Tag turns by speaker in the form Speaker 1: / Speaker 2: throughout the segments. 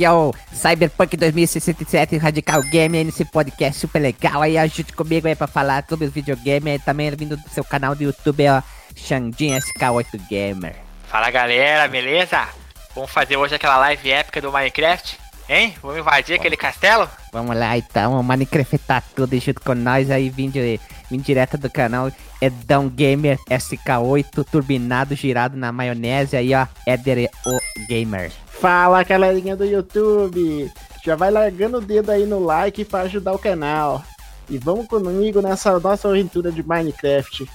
Speaker 1: Aqui é o Cyberpunk 2067 Radical Game nesse podcast super legal aí, ajude comigo aí pra falar sobre os videogames, também vindo do seu canal do YouTube, ó, Xandinho SK8 Gamer.
Speaker 2: Fala galera, beleza? Vamos fazer hoje aquela live épica do Minecraft? Hein? Vamos invadir aquele castelo?
Speaker 1: Vamos lá então, o Minecraft tá tudo junto com nós aí, vindo, vindo direto do canal Edão Gamer SK8, turbinado, girado na maionese aí, ó, Eder o Gamer.
Speaker 3: Fala galerinha do YouTube! Já vai largando o dedo aí no like para ajudar o canal. E vamos comigo nessa nossa aventura de Minecraft.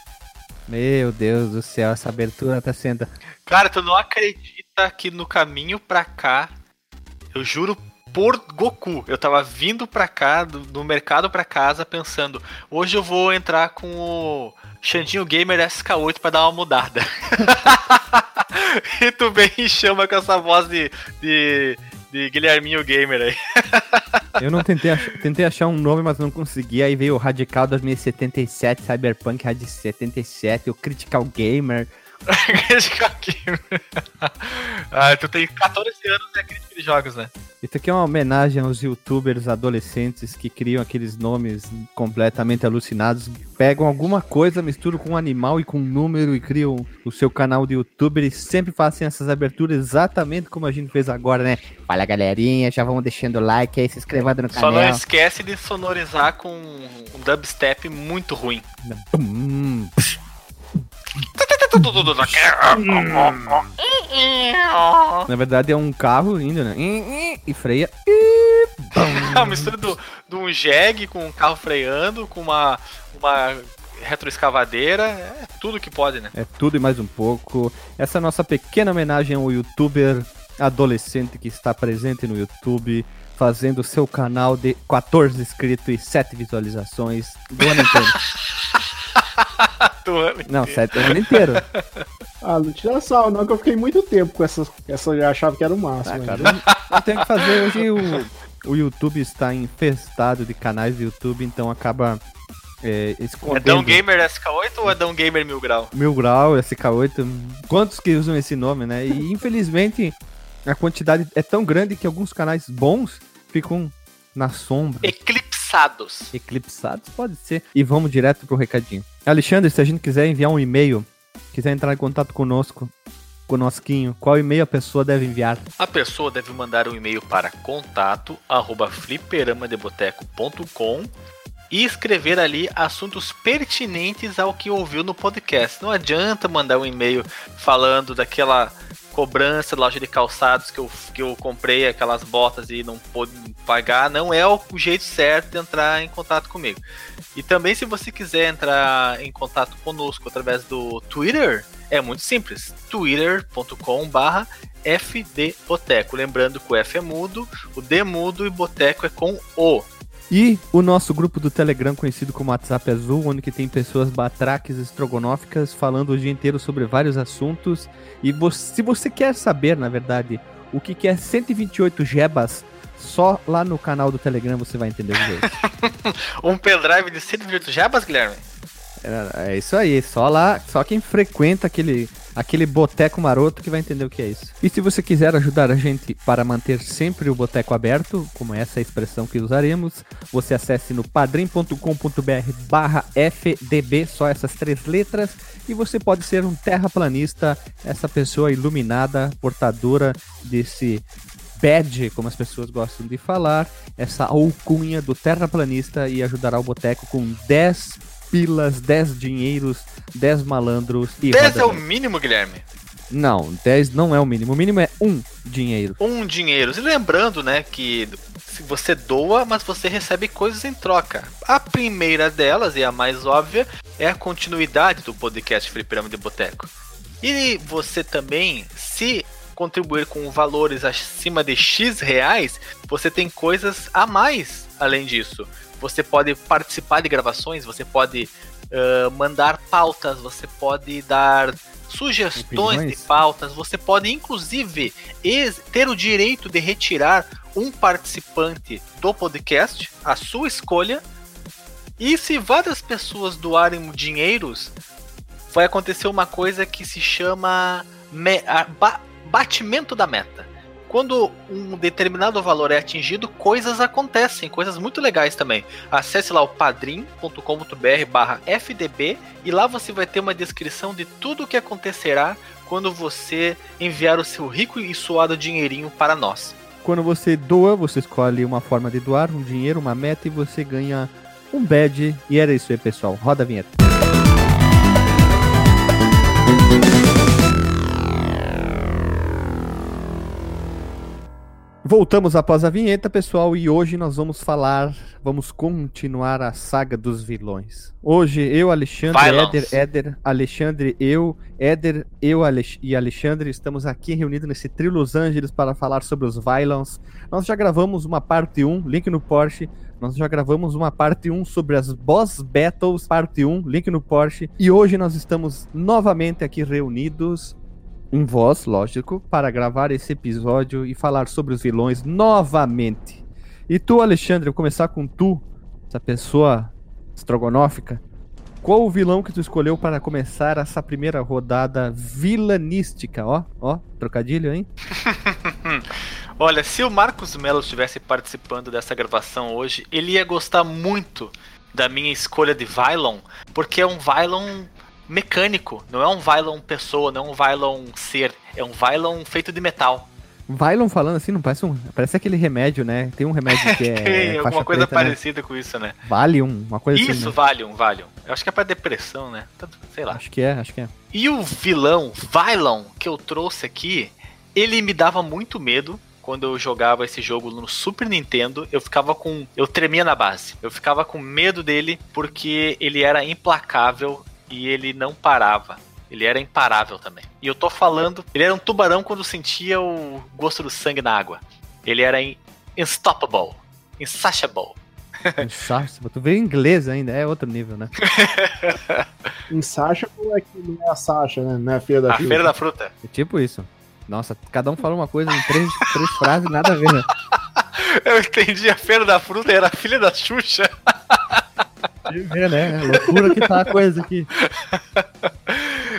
Speaker 1: Meu Deus do céu, essa abertura tá sendo.
Speaker 2: Cara, tu não acredita que no caminho pra cá, eu juro por Goku, eu tava vindo pra cá, do, do mercado pra casa, pensando, hoje eu vou entrar com o Xandinho Gamer SK8 pra dar uma mudada. e tu vem e chama com essa voz de, de, de Guilherminho Gamer aí.
Speaker 1: Eu não tentei, ach tentei achar um nome, mas não consegui. Aí veio o Radical 2077, Cyberpunk Rad 77, o Critical Gamer.
Speaker 2: Ah, tu tem 14 anos e é crítico de jogos, né?
Speaker 1: Isso aqui é uma homenagem aos youtubers adolescentes que criam aqueles nomes completamente alucinados. Pegam alguma coisa, misturam com um animal e com um número e criam o seu canal de youtuber e sempre fazem essas aberturas exatamente como a gente fez agora, né? Fala galerinha, já vão deixando o like aí, se inscrevendo no canal.
Speaker 2: Só não esquece de sonorizar com um dubstep muito ruim.
Speaker 1: Hum. Na verdade é um carro indo, né? E freia.
Speaker 2: É uma mistura do, de um jegue com um carro freando, com uma, uma retroescavadeira, é tudo que pode, né?
Speaker 1: É tudo e mais um pouco. Essa é a nossa pequena homenagem ao youtuber adolescente que está presente no YouTube, fazendo seu canal de 14 inscritos e 7 visualizações do ano inteiro.
Speaker 2: do ano
Speaker 1: Não, 7 o ano inteiro.
Speaker 3: Ah, não tira sal, não, que eu fiquei muito tempo com essa. Essa eu já achava que era o máximo.
Speaker 1: Ah, cara, não, não tem o que fazer. Hoje o, o YouTube está infestado de canais do YouTube, então acaba é, escondendo.
Speaker 2: É Dão Gamer SK8 ou é Dão Gamer Mil Grau?
Speaker 1: Mil Grau, SK8. Quantos que usam esse nome, né? E infelizmente a quantidade é tão grande que alguns canais bons ficam na sombra.
Speaker 2: Eclipsados.
Speaker 1: Eclipsados, pode ser. E vamos direto pro recadinho. Alexandre, se a gente quiser enviar um e-mail, quiser entrar em contato conosco, conosquinho, qual e-mail a pessoa deve enviar?
Speaker 2: A pessoa deve mandar um e-mail para contato arroba fliperamadeboteco.com e escrever ali assuntos pertinentes ao que ouviu no podcast. Não adianta mandar um e-mail falando daquela cobrança loja de calçados que eu, que eu comprei aquelas botas e não pude pagar, não é o jeito certo de entrar em contato comigo. E também se você quiser entrar em contato conosco através do Twitter, é muito simples, twitter.com barra fdboteco. Lembrando que o F é mudo, o D é mudo e boteco é com O.
Speaker 1: E o nosso grupo do Telegram, conhecido como WhatsApp Azul, onde que tem pessoas batraques estrogonóficas falando o dia inteiro sobre vários assuntos. E você, se você quer saber, na verdade, o que, que é 128 jebas, só lá no canal do Telegram você vai entender o jeito.
Speaker 2: um pendrive de 128 jebas, Guilherme?
Speaker 1: É, é, isso aí, só lá, só quem frequenta aquele, aquele boteco maroto que vai entender o que é isso. E se você quiser ajudar a gente para manter sempre o boteco aberto, como essa é expressão que usaremos, você acesse no padrim.com.br barra FDB, só essas três letras, e você pode ser um terraplanista, essa pessoa iluminada, portadora desse badge, como as pessoas gostam de falar, essa alcunha do terraplanista e ajudará o boteco com 10 pilas, 10 dinheiros, 10 malandros e
Speaker 2: 10 é o mínimo, Guilherme?
Speaker 1: Não, 10 não é o mínimo. O mínimo é um dinheiro.
Speaker 2: Um dinheiro. E lembrando, né, que se você doa, mas você recebe coisas em troca. A primeira delas, e a mais óbvia, é a continuidade do podcast Fliperama de Boteco. E você também, se contribuir com valores acima de X reais, você tem coisas a mais além disso. Você pode participar de gravações, você pode uh, mandar pautas, você pode dar sugestões Opiniões? de pautas, você pode inclusive ter o direito de retirar um participante do podcast, a sua escolha. E se várias pessoas doarem dinheiros, vai acontecer uma coisa que se chama ba batimento da meta quando um determinado valor é atingido, coisas acontecem, coisas muito legais também. Acesse lá o padrim.com.br barra FDB e lá você vai ter uma descrição de tudo o que acontecerá quando você enviar o seu rico e suado dinheirinho para nós.
Speaker 1: Quando você doa, você escolhe uma forma de doar, um dinheiro, uma meta e você ganha um badge. E era isso aí, pessoal. Roda a vinheta. Voltamos após a vinheta, pessoal, e hoje nós vamos falar, vamos continuar a saga dos vilões. Hoje eu, Alexandre. Éder, Éder, Alexandre, eu, Éder, eu Alex e Alexandre estamos aqui reunidos nesse trio Los Angeles para falar sobre os Violence. Nós já gravamos uma parte 1, link no Porsche. Nós já gravamos uma parte 1 sobre as Boss Battles, parte 1, link no Porsche. E hoje nós estamos novamente aqui reunidos em voz, lógico, para gravar esse episódio e falar sobre os vilões novamente. E tu, Alexandre, vou começar com tu, essa pessoa estrogonófica. Qual o vilão que tu escolheu para começar essa primeira rodada vilanística? Ó, ó, trocadilho, hein?
Speaker 2: Olha, se o Marcos Mello estivesse participando dessa gravação hoje, ele ia gostar muito da minha escolha de Vylon, porque é um Vylon mecânico, não é um Vylon pessoa, não é um Vylon ser, é um Vylon feito de metal.
Speaker 1: Vylon falando assim, não parece um. Parece aquele remédio, né? Tem um remédio que é.
Speaker 2: Tem alguma coisa
Speaker 1: preta, né?
Speaker 2: parecida com isso, né?
Speaker 1: Valium, uma coisa
Speaker 2: Isso,
Speaker 1: assim. né?
Speaker 2: Valium, Valium. Eu acho que é pra depressão, né? Tanto- Sei lá.
Speaker 1: Acho que é, acho que é.
Speaker 2: E o vilão, Vylon, que eu trouxe aqui, ele me dava muito medo quando eu jogava esse jogo no Super Nintendo. Eu ficava com. Eu tremia na base. Eu ficava com medo dele porque ele era implacável e ele não parava. Ele era imparável também. E eu tô falando. Ele era um tubarão quando sentia o gosto do sangue na água. Ele era in- unstoppable. Insatiable.
Speaker 1: Insatiable. Tu veio em inglês ainda, é outro nível, né?
Speaker 3: Ou é que não é a Sasha, né? Não é a Feira da
Speaker 2: A
Speaker 3: Fruta.
Speaker 2: feira da fruta.
Speaker 1: É tipo isso. Nossa, cada um falou uma coisa em três, três frases, nada a ver, né?
Speaker 2: Eu entendi a feira da fruta, era a filha da Xuxa.
Speaker 1: Ver, né? Loucura que tá a coisa aqui.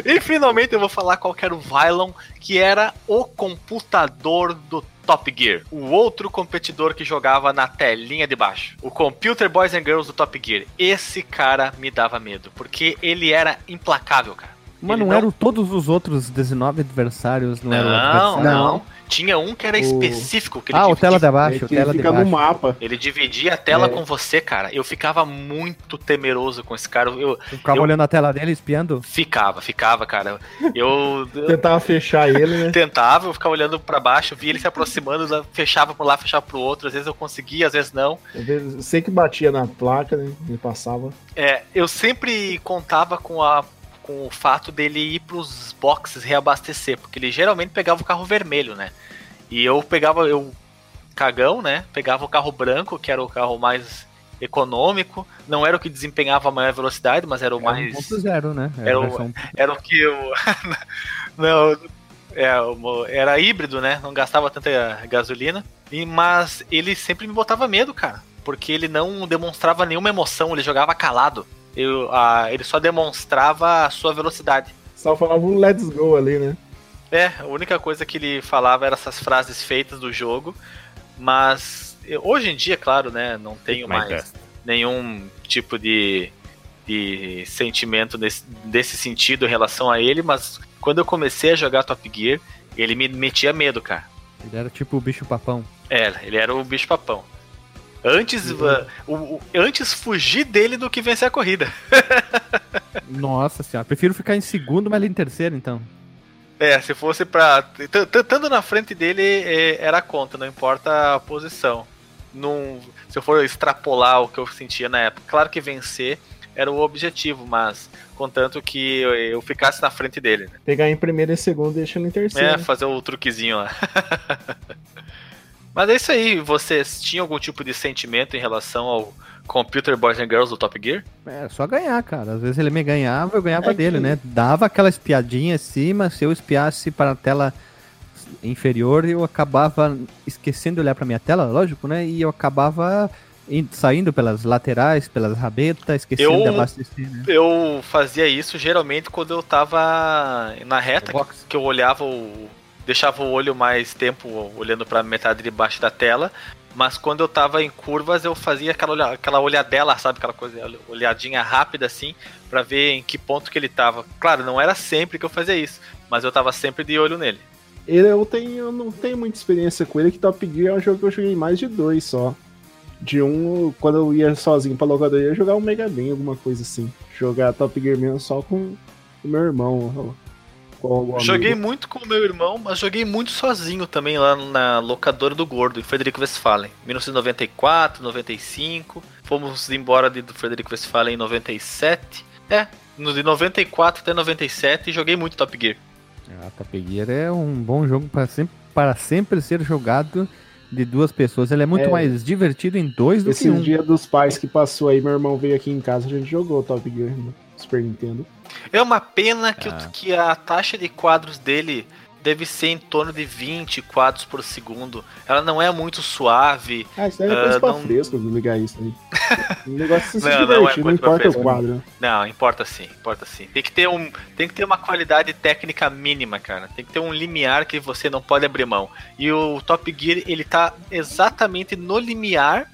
Speaker 2: E finalmente eu vou falar qual que era o Vylon, que era o computador do Top Gear. O outro competidor que jogava na telinha de baixo. O Computer Boys and Girls do Top Gear. Esse cara me dava medo, porque ele era implacável, cara.
Speaker 1: Mas não,
Speaker 2: não-
Speaker 1: eram todos os outros 19 adversários, não, eram
Speaker 2: Não,
Speaker 1: adversários?
Speaker 2: não. Tinha um que era
Speaker 3: O-
Speaker 2: específico. Que ele
Speaker 1: Ah, o tela de
Speaker 3: É
Speaker 1: baixo, o
Speaker 3: que
Speaker 1: tela de
Speaker 3: fica no
Speaker 1: baixo.
Speaker 3: mapa.
Speaker 2: Ele dividia a tela
Speaker 3: É.
Speaker 2: com você, cara. Eu ficava muito temeroso com esse cara. Eu
Speaker 1: Tu ficava
Speaker 2: eu-
Speaker 1: olhando a tela dele, espiando.
Speaker 2: ficava, ficava, cara. Eu, eu
Speaker 3: Tentava fechar ele, né?
Speaker 2: tentava, eu ficava olhando pra baixo, via ele se aproximando, fechava por lá, fechava pro outro. Às vezes eu conseguia, às vezes não.
Speaker 3: Às vezes, Sei que batia na placa, né? Me passava.
Speaker 2: É, eu sempre contava com a com o fato dele ir pros boxes reabastecer, porque ele geralmente pegava o carro vermelho, né? E eu pegava eu cagão, né? Pegava o carro branco, que era o carro mais econômico, não era o que desempenhava a maior velocidade, mas era o mais
Speaker 1: 1.0, né?
Speaker 2: Era
Speaker 1: a
Speaker 2: o- era o que eu. não, é, era híbrido, né? Não gastava tanta gasolina. E, mas ele sempre me botava medo, cara. Porque ele não demonstrava nenhuma emoção, ele jogava calado. Eu, ah, ele só demonstrava a sua velocidade.
Speaker 3: Só falava um let's go ali, né?
Speaker 2: É, a única coisa que ele falava era essas frases feitas do jogo. Mas hoje em dia, claro, né? Não tenho mais nenhum tipo de, de sentimento desse, desse sentido em relação a ele, mas quando eu comecei a jogar Top Gear, ele me metia medo, cara.
Speaker 1: Ele era tipo o bicho papão.
Speaker 2: Era, ele era o bicho papão. Antes, uh, o, o- antes fugir dele do que vencer a corrida.
Speaker 1: Nossa senhora, prefiro ficar em segundo, mas ele em terceiro, então.
Speaker 2: É, se fosse pra. t- t- Estando na frente dele, é, era a conta, não importa a posição. Num, se eu for extrapolar o que eu sentia na época, claro que vencer era o objetivo, mas contanto que eu, eu ficasse na frente dele, né?
Speaker 3: Pegar em primeiro e segundo e deixa ele em terceiro.
Speaker 2: É,
Speaker 3: né?
Speaker 2: fazer o truquezinho lá. mas é isso aí, vocês tinham algum tipo de sentimento em relação ao Computer Boys and Girls do Top Gear?
Speaker 1: É, só ganhar, cara. Às vezes ele me ganhava, eu ganhava
Speaker 3: É
Speaker 1: dele,
Speaker 3: que-
Speaker 1: né? Dava aquela espiadinha acima, se eu espiasse para a tela inferior, eu acabava esquecendo de olhar para minha tela, lógico, né? E eu acabava in- saindo pelas laterais, pelas rabetas, esquecendo
Speaker 2: Eu-
Speaker 1: de abastecer, né?
Speaker 2: Eu fazia isso geralmente quando eu tava na reta,
Speaker 1: Box.
Speaker 2: que eu olhava o, deixava o olho mais tempo olhando para metade de baixo da tela. Mas quando eu tava em curvas, eu fazia aquela, olha, aquela olhadela, sabe? Aquela coisa, olhadinha rápida assim, para ver em que ponto que ele tava. Claro, não era sempre que eu fazia isso, mas eu tava sempre de olho nele.
Speaker 3: Ele, eu, tenho, eu não tenho muita experiência com ele, que Top Gear é um jogo que eu joguei mais de dois só. De um, quando eu ia sozinho pra locadora, eu ia jogar um Mega Man, alguma coisa assim. Jogar Top Gear mesmo só com o meu irmão.
Speaker 2: Joguei muito com o meu irmão, mas joguei muito sozinho também lá na locadora do Gordo, em Frederico Westphalen. 1994, 95. Fomos embora do Frederico Westphalen em 97. É, de 94 até 97 joguei muito Top Gear.
Speaker 1: Ah, Top Gear é um bom jogo para sempre, para sempre ser jogado de duas pessoas. Ele é muito é, mais divertido em dois do que um.
Speaker 3: Esse dia dos pais que passou aí, meu irmão veio aqui em casa, a gente jogou Top Gear no Super Nintendo.
Speaker 2: É uma pena que, ah. o, que a taxa de quadros dele deve ser em torno de 20 quadros por segundo. Ela não é muito suave.
Speaker 3: Ah, isso daí é coisa uh, não... fresco ligar isso aí. o negócio é se não, divertir, não, é não importa o quadro.
Speaker 2: Não, importa sim, importa sim. Tem que, ter um, tem que ter uma qualidade técnica mínima, cara. Tem que ter um limiar que você não pode abrir mão. E o Top Gear, ele tá exatamente no limiar.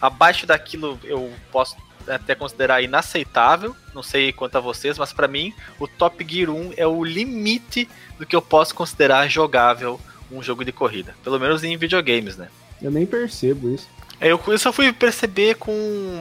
Speaker 2: Abaixo daquilo eu posso até considerar inaceitável. Não sei quanto a vocês, mas para mim o Top Gear 1 é o limite do que eu posso considerar jogável um jogo de corrida. Pelo menos em videogames, né?
Speaker 3: Eu nem percebo isso.
Speaker 2: Eu, eu só fui perceber com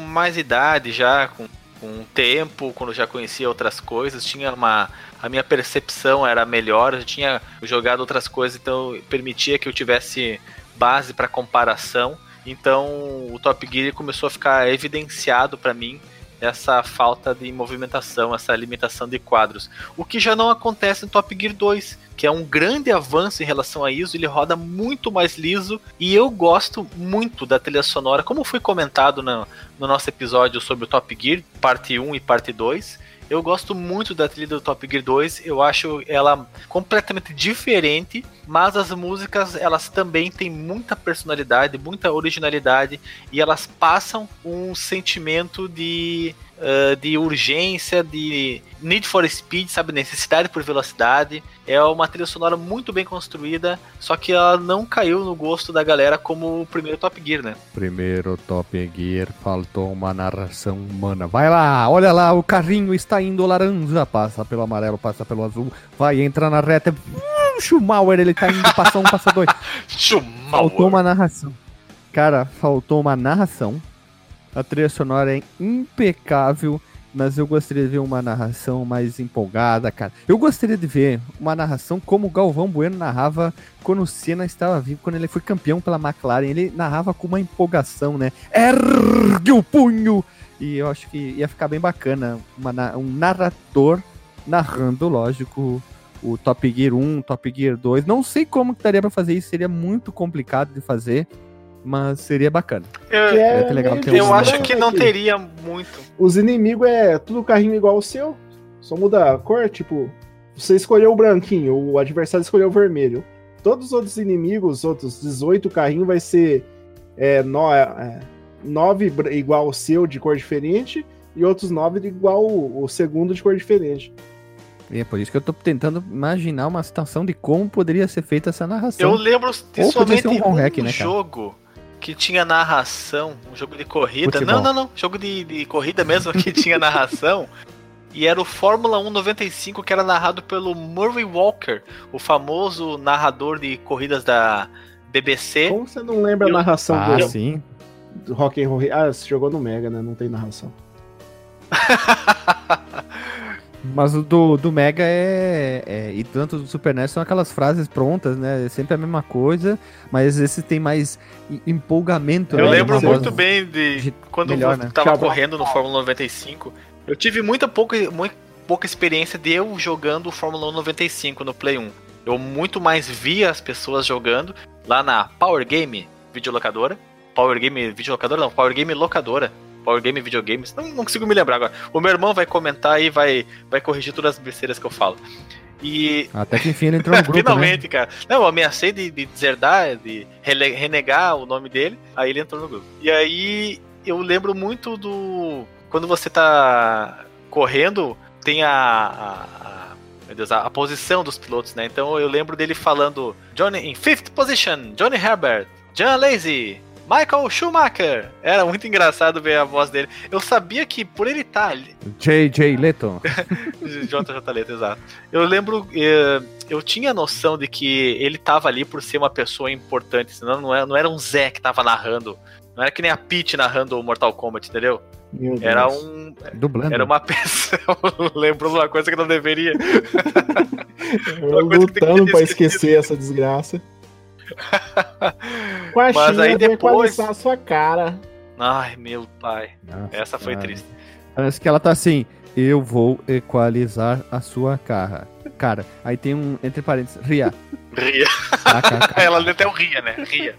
Speaker 2: mais idade já, com, com tempo, quando já conhecia outras coisas, tinha uma. A minha percepção era melhor, eu tinha jogado outras coisas, então permitia que eu tivesse base para comparação. Então o Top Gear começou a ficar evidenciado para mim essa falta de movimentação, essa limitação de quadros. O que já não acontece no Top Gear 2, que é um grande avanço em relação a isso, ele roda muito mais liso e eu gosto muito da trilha sonora, como foi comentado no, no nosso episódio sobre o Top Gear, parte 1 e parte 2. Eu gosto muito da trilha do Top Gear 2, eu acho ela completamente diferente, mas as músicas elas também têm muita personalidade, muita originalidade e elas passam um sentimento de uh, de urgência, de need for speed, sabe? Necessidade por velocidade. É uma trilha sonora muito bem construída, só que ela não caiu no gosto da galera como o primeiro Top Gear, né?
Speaker 1: Primeiro Top Gear, faltou uma narração humana. Vai lá, olha lá, o carrinho está indo laranja, passa pelo amarelo, passa pelo azul, vai entrar na reta. Hum, Schumacher, ele tá indo, passa um, passa dois.
Speaker 2: Schumacher.
Speaker 1: Faltou uma narração. Cara, faltou uma narração a trilha sonora é impecável, mas eu gostaria de ver uma narração mais empolgada, cara. Eu gostaria de ver uma narração como o Galvão Bueno narrava quando o Senna estava vivo, quando ele foi campeão pela McLaren. Ele narrava com uma empolgação, né? Ergue o punho! E eu acho que ia ficar bem bacana uma, um narrador narrando, lógico, o Top Gear 1, Top Gear 2. Não sei como que daria para fazer isso, seria muito complicado de fazer mas seria bacana.
Speaker 2: Eu, é legal eu acho que não teria muito.
Speaker 3: Os inimigos é tudo carrinho igual ao seu, só muda a cor, tipo, você escolheu o branquinho, o adversário escolheu o vermelho. Todos os outros inimigos, os outros 18 carrinhos, vai ser é, no, é, 9 igual ao seu, de cor diferente, e outros 9 igual o, o segundo de cor diferente.
Speaker 1: E é por isso que eu tô tentando imaginar uma situação de como poderia ser feita essa narração.
Speaker 2: Eu lembro de somente um, um hack, né, jogo que tinha narração, um jogo de corrida. Futebol. Não, não, não. Jogo de, de corrida mesmo que tinha narração. E era o Fórmula 1 95 que era narrado pelo Murray Walker, o famoso narrador de corridas da BBC.
Speaker 3: Como você não lembra a narração
Speaker 1: ah,
Speaker 3: do,
Speaker 1: sim.
Speaker 3: do Rock and Roll? Ah, você jogou no Mega, né? Não tem narração.
Speaker 1: Mas o do, do Mega é, é, E tanto do Super NES são aquelas frases prontas, né? É sempre a mesma coisa, mas esse tem mais empolgamento.
Speaker 2: Eu
Speaker 1: né?
Speaker 2: lembro muito bem de, de quando melhor, eu né? tava correndo no Fórmula 95. Eu tive muita pouca, muito, pouca experiência de eu jogando o Fórmula 1 95 no Play 1. Eu muito mais via as pessoas jogando lá na Power Game videolocadora. Power Game videolocadora não, Power Game locadora Power Game Videogames. Não, não consigo me lembrar agora. O meu irmão vai comentar e vai, vai corrigir todas as besteiras que eu falo. E.
Speaker 1: Até que enfim ele entrou no grupo.
Speaker 2: Né? Finalmente, né? cara. Não, eu ameacei de, de deserdar, de renegar o nome dele, aí ele entrou no grupo. E aí eu lembro muito do. Quando você tá correndo, tem a, a, meu Deus, a, a posição dos pilotos, né? Então eu lembro dele falando Johnny em fifth position, Johnny Herbert, John Lazy, Michael Schumacher. Era muito engraçado ver a voz dele. Eu sabia que por ele estar ali.
Speaker 1: JJ Leto.
Speaker 2: JJ Leto, exato. Eu lembro. eh, Eu tinha noção de que ele tava ali por ser uma pessoa importante, senão não era, não era um Zé que tava narrando. Não era que nem a Peach narrando o Mortal Kombat, entendeu? Era um.
Speaker 1: Dublando.
Speaker 2: Era uma pessoa. Lembrou uma coisa que não deveria.
Speaker 3: Eu lutando pra esquecer essa desgraça. Com a
Speaker 2: Mas
Speaker 3: China
Speaker 2: aí
Speaker 3: vai
Speaker 2: depois-
Speaker 3: equalizar a sua cara.
Speaker 2: Ai, meu pai.
Speaker 1: Nossa
Speaker 2: Essa foi triste.
Speaker 1: Parece que ela tá assim. Eu vou equalizar a sua cara. Cara, aí tem um, entre parênteses, Ria.
Speaker 2: Ria.
Speaker 1: KKK.
Speaker 2: Ela até o ria, né? Ria.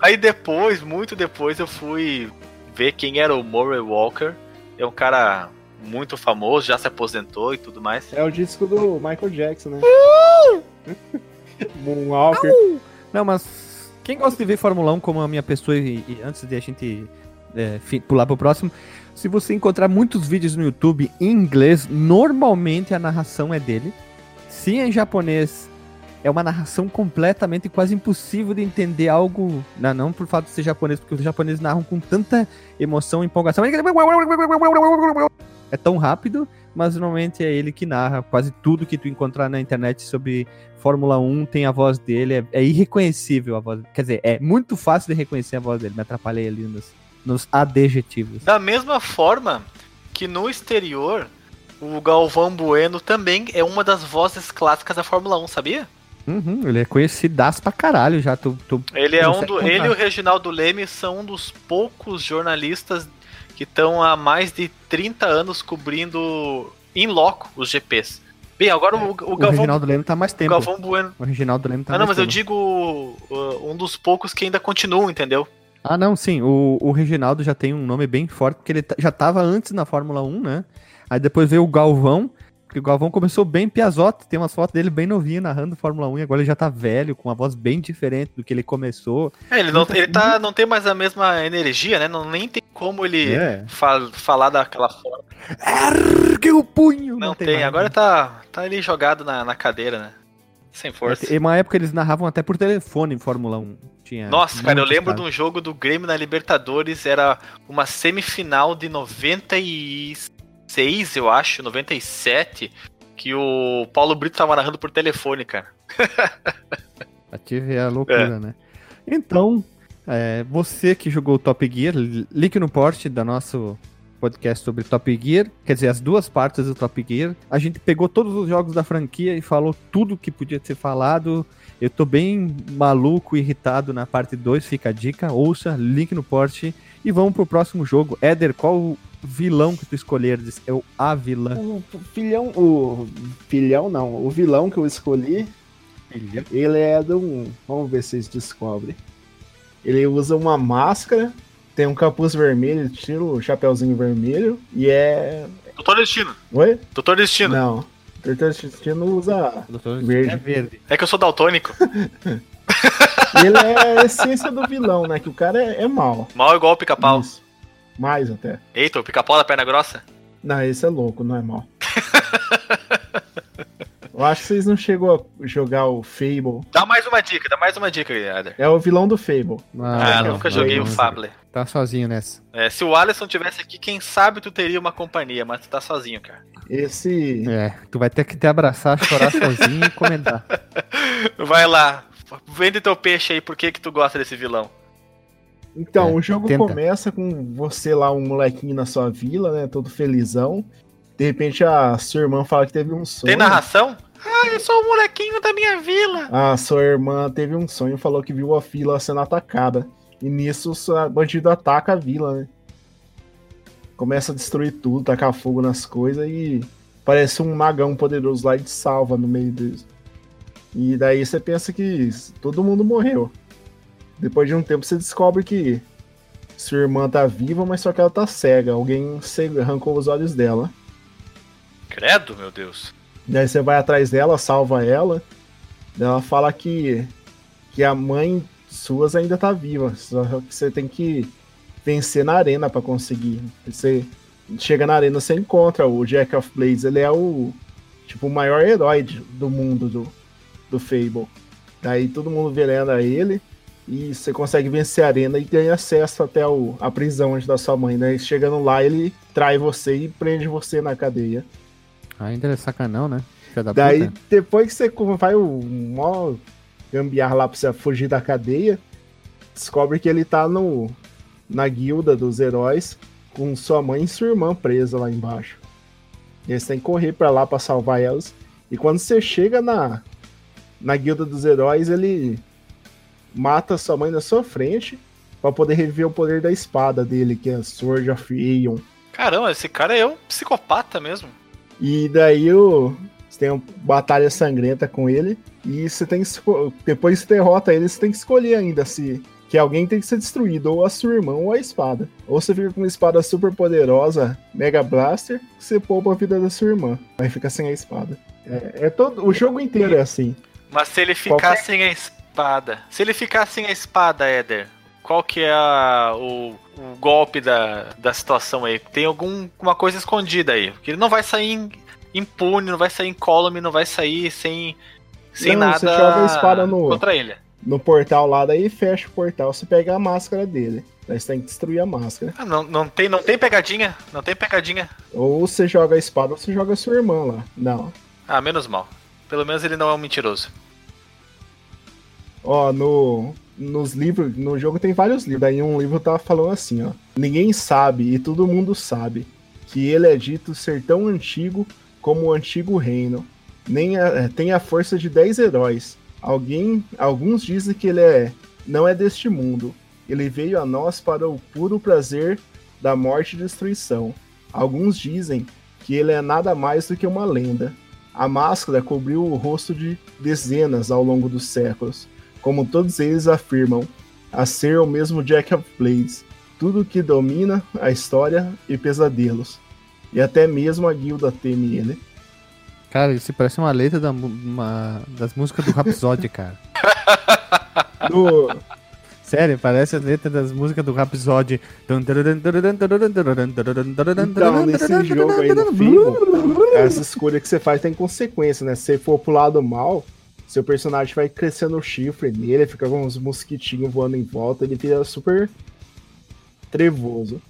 Speaker 2: Aí depois, muito depois, eu fui ver quem era o Murray Walker. É um cara muito famoso, já se aposentou e tudo mais.
Speaker 3: É o disco do Michael Jackson, né? Moonwalker.
Speaker 1: Não, mas quem gosta de ver Fórmula 1 como a minha pessoa, e, e antes de a gente é, pular pro próximo, se você encontrar muitos vídeos no YouTube em inglês, normalmente a narração é dele. Se é em japonês, é uma narração completamente quase impossível de entender algo. Não, não por fato de ser japonês, porque os japoneses narram com tanta emoção e empolgação. É tão rápido, mas normalmente é ele que narra quase tudo que tu encontrar na internet sobre Fórmula 1 tem a voz dele, é, é irreconhecível a voz. Quer dizer, é muito fácil de reconhecer a voz dele. Me atrapalhei ali nos, nos adjetivos.
Speaker 2: Da mesma forma que no exterior, o Galvão Bueno também é uma das vozes clássicas da Fórmula 1, sabia?
Speaker 1: Uhum, ele é conhecidaço pra caralho já. Tu, tu
Speaker 2: Ele é um do,
Speaker 1: contar.
Speaker 2: ele e o Reginaldo Leme são um dos poucos jornalistas que estão há mais de 30 anos cobrindo em loco os GPs. Bem, agora o, o
Speaker 1: O
Speaker 2: Galvão,
Speaker 1: Reginaldo Leme tá mais
Speaker 2: o
Speaker 1: tempo.
Speaker 2: Galvão Bueno.
Speaker 1: O Reginaldo Leme tá
Speaker 2: Ah, não, mas eu
Speaker 1: tempo.
Speaker 2: digo uh, um dos poucos que ainda continuam, entendeu?
Speaker 1: Ah, não, sim. O, o Reginaldo já tem um nome bem forte, porque ele tá- já tava antes na Fórmula 1, né? Aí depois veio o Galvão, porque o Galvão começou bem piazote, tem umas fotos dele bem novinho narrando Fórmula 1, e agora ele já tá velho, com uma voz bem diferente do que ele começou.
Speaker 2: É, ele não, ele tá, não tem mais a mesma energia, né? Não, nem tem como ele
Speaker 1: É.
Speaker 2: fa- falar daquela forma.
Speaker 1: Ergue o punho!
Speaker 2: Não, tem,
Speaker 1: mais,
Speaker 2: agora
Speaker 1: né?
Speaker 2: tá, tá ali jogado na, na cadeira, né? Sem força.
Speaker 1: Em uma época eles narravam até por telefone em Fórmula 1. Tinha
Speaker 2: Nossa, cara, eu lembro de
Speaker 1: casos.
Speaker 2: um jogo do Grêmio na Libertadores, era uma semifinal de 96, eu acho, 97, que o Paulo Brito tava narrando por telefone, cara.
Speaker 1: A tive a loucura, né? Então, é, você que jogou Top Gear, li- link no post da nosso podcast sobre Top Gear, quer dizer, as duas partes do Top Gear. A gente pegou todos os jogos da franquia e falou tudo que podia ser falado. Eu tô bem maluco, irritado na parte 2, fica a dica, ouça, link no post e vamos pro próximo jogo. Éder, qual o vilão que tu escolheres? É o A vilã.
Speaker 3: O filhão, o filhão não, o vilão que eu escolhi, ele é de um, vamos ver se vocês descobrem. Ele usa uma máscara, tem um capuz vermelho, tira o chapeuzinho vermelho e é,
Speaker 2: Doutor Destino.
Speaker 3: oi?
Speaker 2: Doutor Destino.
Speaker 3: Não. Doutor Destino usa.
Speaker 1: Doutor
Speaker 3: Verde.
Speaker 1: É verde.
Speaker 2: É que eu sou daltônico.
Speaker 3: Ele é a essência do vilão, né? Que o cara é, é mal.
Speaker 2: Mal igual o pica-pau.
Speaker 3: Isso. Mais até.
Speaker 2: Eita, o pica-pau da perna grossa?
Speaker 3: Não, esse é louco, não é mal. Eu acho que vocês não chegou a jogar o Fable.
Speaker 2: Dá mais uma dica, dá mais uma dica, Eder.
Speaker 3: É o vilão do Fable.
Speaker 2: Ah,
Speaker 3: não,
Speaker 2: nunca
Speaker 3: não,
Speaker 2: joguei o. Fable.
Speaker 1: Tá sozinho nessa.
Speaker 2: É, se o Alisson tivesse aqui, quem sabe tu teria uma companhia, mas tu tá sozinho, cara.
Speaker 3: Esse.
Speaker 1: É, tu vai ter que te abraçar, chorar sozinho e comentar.
Speaker 2: Vai lá, vende teu peixe aí, por que que tu gosta desse vilão?
Speaker 3: Então,
Speaker 1: É,
Speaker 3: o jogo
Speaker 1: tenta.
Speaker 3: começa com você lá, um molequinho na sua vila, né? Todo felizão. De repente a sua irmã fala que teve um sonho.
Speaker 2: Tem narração? Ah, eu sou o molequinho da minha vila.
Speaker 3: A sua irmã teve um sonho e falou que viu a vila sendo atacada. E nisso o bandido ataca a vila, né? Começa a destruir tudo, tacar fogo nas coisas e parece um magão poderoso lá e te salva no meio disso. E daí você pensa que todo mundo morreu. Depois de um tempo você descobre que sua irmã tá viva, mas só que ela tá cega. Alguém cega- arrancou os olhos dela.
Speaker 2: Credo, meu Deus.
Speaker 3: Daí você vai atrás dela, salva ela. Daí ela fala que, que a mãe suas ainda tá viva. Só que você tem que vencer na arena pra conseguir. Você chega na arena, você encontra o Jack of Blades. Ele é o tipo o maior herói do mundo do, do Fable. Daí todo mundo venera ele e você consegue vencer a arena e ganha acesso até o, a prisão onde da sua mãe. Daí chegando lá, ele trai você e prende você na cadeia.
Speaker 1: Ainda é sacanão, né? Da
Speaker 3: Daí,
Speaker 1: puta.
Speaker 3: depois que você vai o mó gambiarra lá pra você fugir da cadeia, descobre que ele tá no, na guilda dos heróis com sua mãe e sua irmã presa lá embaixo. E aí você tem que correr pra lá pra salvar elas. E quando você chega na, na guilda dos heróis, ele mata sua mãe na sua frente pra poder reviver o poder da espada dele, que é a Sword of Aeon.
Speaker 2: Caramba, esse cara é um psicopata mesmo.
Speaker 3: E daí o, você tem uma batalha sangrenta com ele. E você tem que. Depois que você derrota ele, você tem que escolher ainda se. Que alguém tem que ser destruído, ou a sua irmã ou a espada. Ou você fica com uma espada super poderosa, Mega Blaster, que você poupa a vida da sua irmã. Aí fica sem a espada. É, é todo. O jogo inteiro é assim.
Speaker 2: Mas se ele ficar
Speaker 3: Qualquer-
Speaker 2: sem a espada. Se ele ficar sem a espada, Éder, qual que é a- o, o golpe da, da situação aí? Tem alguma coisa escondida aí. Porque ele não vai sair im- impune, não vai sair incólume, não vai sair sem, sem
Speaker 3: Não,
Speaker 2: nada
Speaker 3: você joga a espada no-
Speaker 2: contra ele.
Speaker 3: No portal lá, daí fecha o portal, você pega a máscara dele. Daí você tem que destruir a máscara.
Speaker 2: Ah, não, não, tem, não tem pegadinha? Não tem pegadinha.
Speaker 3: Ou você joga a espada ou você joga a sua irmã lá. Não.
Speaker 2: Ah, menos mal. Pelo menos ele não é um mentiroso.
Speaker 3: Ó, no, nos livros, no jogo tem vários livros. Daí um livro tava falando assim, ó. Ninguém sabe, e todo mundo sabe, que ele é dito ser tão antigo como o antigo reino. Nem a- tem a força de dez heróis. Alguém, alguns dizem que ele é, não é deste mundo. Ele veio a nós para o puro prazer da morte e destruição. Alguns dizem que ele é nada mais do que uma lenda. A máscara cobriu o rosto de dezenas ao longo dos séculos como todos eles afirmam, a ser o mesmo Jack of Blades, tudo que domina a história e pesadelos. E até mesmo a guilda teme ele.
Speaker 1: Cara, isso parece uma letra da uma- das músicas do Rhapsody, cara. Sério, parece a letra das músicas do Rhapsody.
Speaker 3: então, nesse jogo aí no Fable, as escolhas que você faz tem consequência, né? Se você for pro lado mal, seu personagem vai crescendo o chifre nele, fica com uns mosquitinhos voando em volta, ele fica super trevoso.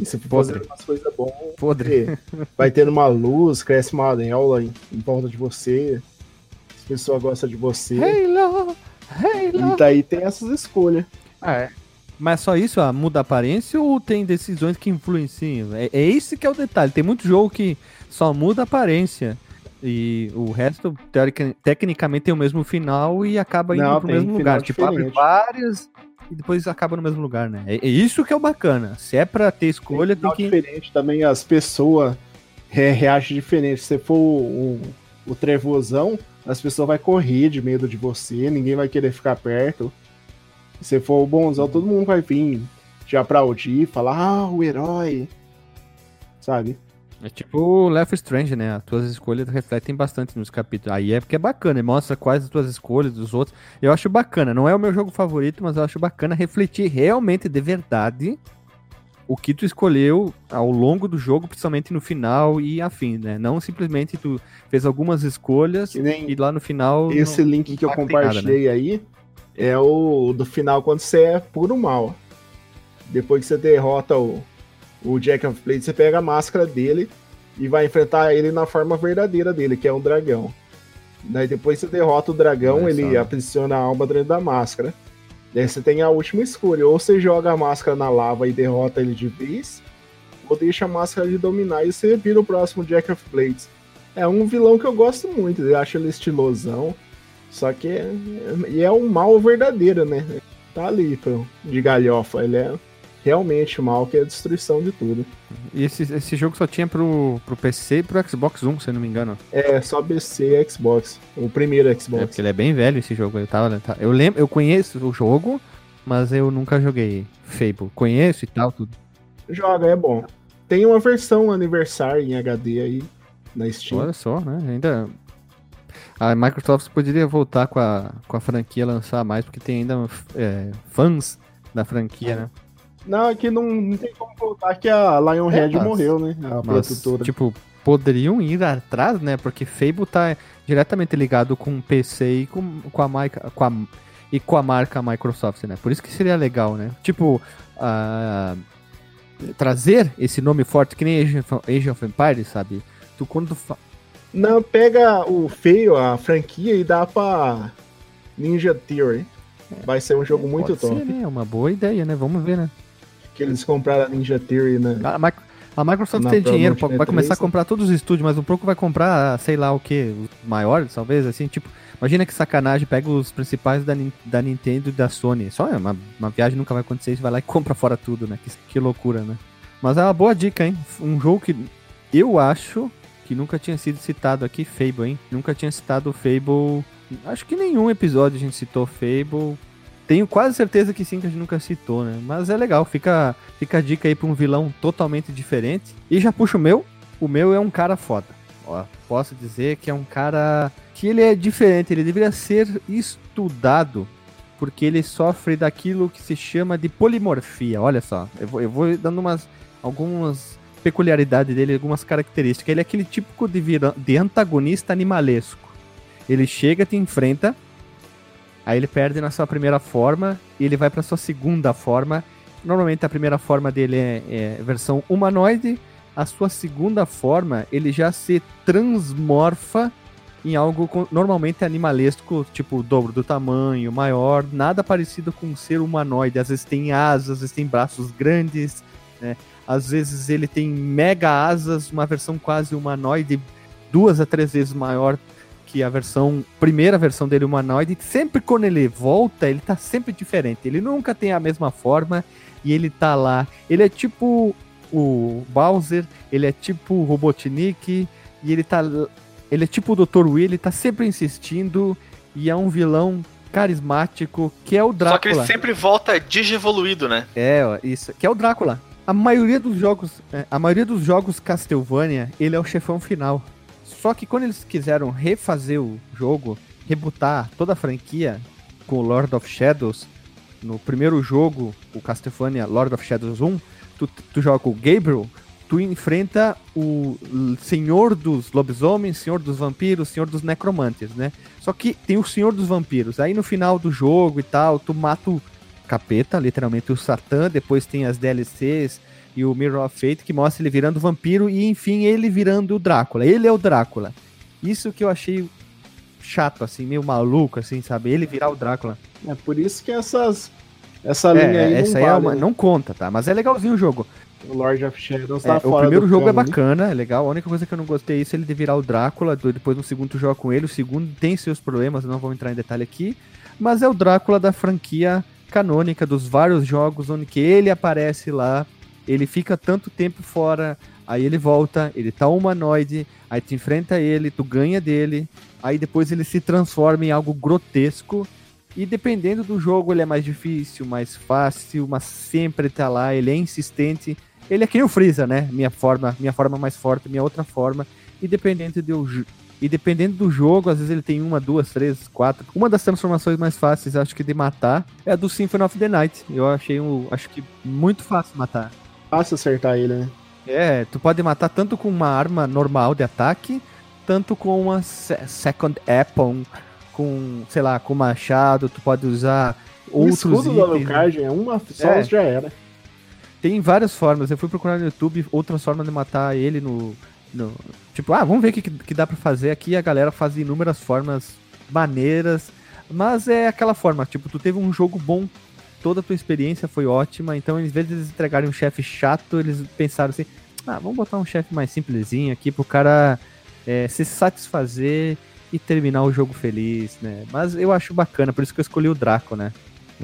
Speaker 3: E se for fazer umas coisas boas,
Speaker 1: Podre.
Speaker 3: Porque vai tendo uma luz, cresce uma auréola em, em volta de você. As pessoas gostam de você.
Speaker 1: Halo! Halo!
Speaker 3: E daí tem essas escolhas.
Speaker 1: Ah, é. Mas só isso, ah, muda a aparência ou tem decisões que influenciam? É, é esse que é o detalhe. Tem muito jogo que só muda a aparência. E o resto, teorica- tecnicamente, tem o mesmo final e acaba indo
Speaker 3: Não,
Speaker 1: pro
Speaker 3: tem
Speaker 1: mesmo lugar. Tipo, abre várias e depois acaba no mesmo lugar, né? É, é isso que é o bacana. Se é pra ter escolha, tem
Speaker 3: Final
Speaker 1: que.
Speaker 3: diferente também, as pessoas re reagem diferente. Se você for o, o, o trevosão, as pessoas vão correr de medo de você, ninguém vai querer ficar perto. Se for o bonzão, todo mundo vai vir te aplaudir, falar, ah, o herói. Sabe?
Speaker 1: É tipo o Life is Strange, né? As tuas escolhas refletem bastante nos capítulos. Aí é porque é bacana, mostra quais as tuas escolhas dos outros. Eu acho bacana, não é o meu jogo favorito, mas eu acho bacana refletir realmente de verdade o que tu escolheu ao longo do jogo, principalmente no final e afim, né? Não simplesmente tu fez algumas escolhas e lá no final.
Speaker 3: Esse
Speaker 1: não-
Speaker 3: link que eu
Speaker 1: em nada, né?
Speaker 3: compartilhei aí é o do final quando você é puro mal. Depois que você derrota o, o Jack of Blades, você pega a máscara dele e vai enfrentar ele na forma verdadeira dele, que é um dragão. Daí depois você derrota o dragão,
Speaker 1: Olha
Speaker 3: ele
Speaker 1: só.
Speaker 3: aprisiona a alma dentro da máscara. Daí você tem a última escolha, ou você joga a máscara na lava e derrota ele de vez, ou deixa a máscara de dominar e você vira o próximo Jack of Blades. É um vilão que eu gosto muito, eu acho ele estilosão. Só que é, e é um mal verdadeiro, né? Tá ali de galhofa. Ele é realmente mal, que é a destruição de tudo.
Speaker 1: E esse, esse jogo só tinha pro, pro PC e pro Xbox One, se eu não me engano.
Speaker 3: É só PC e Xbox. O primeiro
Speaker 1: É,
Speaker 3: Xbox.
Speaker 1: porque ele é bem velho esse jogo. Eu, tava, tá- eu lembro, eu conheço o jogo, mas eu nunca joguei Fable. Conheço e tal, tudo.
Speaker 3: Joga, é bom. Tem uma versão aniversário em HD aí na Steam.
Speaker 1: Olha só, né? Ainda. A Microsoft poderia voltar com a, com a franquia lançar mais, porque tem ainda é, fãs da franquia, né?
Speaker 3: Não, aqui não, não tem como voltar que a Lionhead
Speaker 1: É,
Speaker 3: morreu, né? A
Speaker 1: Mas,
Speaker 3: produtora.
Speaker 1: tipo, poderiam ir atrás, né? Porque Fable tá diretamente ligado com o PC e com, com, a, com a e com a marca Microsoft, né? Por isso que seria legal, né? Tipo, uh, trazer esse nome forte que nem Age of, Age of Empires, sabe? Tu quando fa...
Speaker 3: Não, pega o feio, a franquia e dá pra Ninja Theory. Vai ser um jogo é, muito top. Ser,
Speaker 1: né? É uma boa ideia, né? Vamos ver, né?
Speaker 3: Que eles compraram a Ninja Theory, né?
Speaker 1: A, a Microsoft tem dinheiro, vai começar a comprar todos os estúdios, mas um pouco vai comprar, sei lá o que, os maiores, talvez, assim, tipo. Imagina que sacanagem, pega os principais da, da Nintendo e da Sony. Só é uma, uma viagem nunca vai acontecer, você vai lá e compra fora tudo, né? Que, que loucura, né? Mas é uma boa dica, hein? Um jogo que eu acho que nunca tinha sido citado aqui, Fable, hein? Nunca tinha citado o Fable. Acho que nenhum episódio a gente citou Fable. Tenho quase certeza que sim, que a gente nunca citou, né? Mas é legal, fica, fica a dica aí pra um vilão totalmente diferente. E já puxo o meu. O meu é um cara foda. Ó, posso dizer que é um cara que ele é diferente, ele deveria ser estudado porque ele sofre daquilo que se chama de polimorfia. Olha só, eu vou, eu vou dando umas algumas peculiaridades dele, algumas características. Ele é aquele típico de, vira, de antagonista animalesco. Ele chega, te enfrenta, Aí ele perde na sua primeira forma e ele vai para sua segunda forma. Normalmente a primeira forma dele é, é versão humanoide. A sua segunda forma ele já se transmorfa em algo com, normalmente animalesco, tipo o dobro do tamanho, maior, nada parecido com um ser humanoide. Às vezes tem asas, às vezes tem braços grandes, né? Às vezes ele tem mega asas, uma versão quase humanoide, duas a três vezes maior que a versão, primeira versão dele humanoide, sempre quando ele volta, ele tá sempre diferente. Ele nunca tem a mesma forma e ele tá lá. Ele é tipo o Bowser, ele é tipo o Robotnik e ele tá ele é tipo o Dr. Will, ele tá sempre insistindo e é um vilão carismático que é o Drácula. Só que
Speaker 2: ele sempre volta digievoluído, né?
Speaker 1: É, isso, que é o Drácula. A maioria dos jogos, é, a maioria dos jogos Castlevania, ele é o chefão final. Só que quando eles quiseram refazer o jogo, rebutar toda a franquia com Lord of Shadows, no primeiro jogo, o Castlevania Lord of Shadows 1, tu, tu joga o Gabriel, tu enfrenta o Senhor dos Lobisomens, Senhor dos Vampiros, Senhor dos Necromantes, né? Só que tem o Senhor dos Vampiros. Aí no final do jogo e tal, tu mata o capeta, literalmente o Satã, depois tem as DLCs, e o Mirror of Fate, que mostra ele virando vampiro e, enfim, ele virando o Drácula. Ele é o Drácula. Isso que eu achei chato, assim, meio maluco, assim, sabe? Ele virar o Drácula.
Speaker 3: É por isso que essas. Essa é, linha aí
Speaker 1: essa
Speaker 3: não,
Speaker 1: aí
Speaker 3: vale,
Speaker 1: é uma, né? não conta, tá? Mas é legalzinho o jogo.
Speaker 3: O Lord of Shadows
Speaker 1: é, tá fora O primeiro jogo é bacana, é legal. A única coisa que eu não gostei é isso, ele de virar o Drácula. Depois no segundo tu joga com ele. O segundo tem seus problemas, não vou entrar em detalhe aqui. Mas é o Drácula da franquia canônica dos vários jogos onde que ele aparece lá ele fica tanto tempo fora, aí ele volta, ele tá humanoide, aí tu enfrenta ele, tu ganha dele, aí depois ele se transforma em algo grotesco. E dependendo do jogo, ele é mais difícil, mais fácil, mas sempre tá lá, ele é insistente. Ele é que nem o Freeza, né? Minha forma, minha forma mais forte, minha outra forma. E dependendo do, e dependendo do jogo, às vezes ele tem uma, duas, três, quatro. Uma das transformações mais fáceis, acho que de matar, é a do Symphony of the Night. Eu achei um, acho que muito fácil matar
Speaker 3: fácil acertar ele, né?
Speaker 1: É, tu pode matar tanto com uma arma normal de ataque, tanto com uma second weapon, com, sei lá, com machado, tu pode usar o outros escudo
Speaker 3: itens. do Alucard é uma só é. já era.
Speaker 1: Tem várias formas, eu fui procurar no YouTube outras formas de matar ele no... no tipo, ah, vamos ver o que, que dá pra fazer aqui, a galera faz inúmeras formas maneiras, mas é aquela forma, tipo, tu teve um jogo bom toda a tua experiência foi ótima, então em vez de eles entregarem um chefe chato, eles pensaram assim, ah, vamos botar um chefe mais simplesinho aqui pro cara é, se satisfazer e terminar o jogo feliz, né? Mas eu acho bacana, por isso que eu escolhi o Draco, né?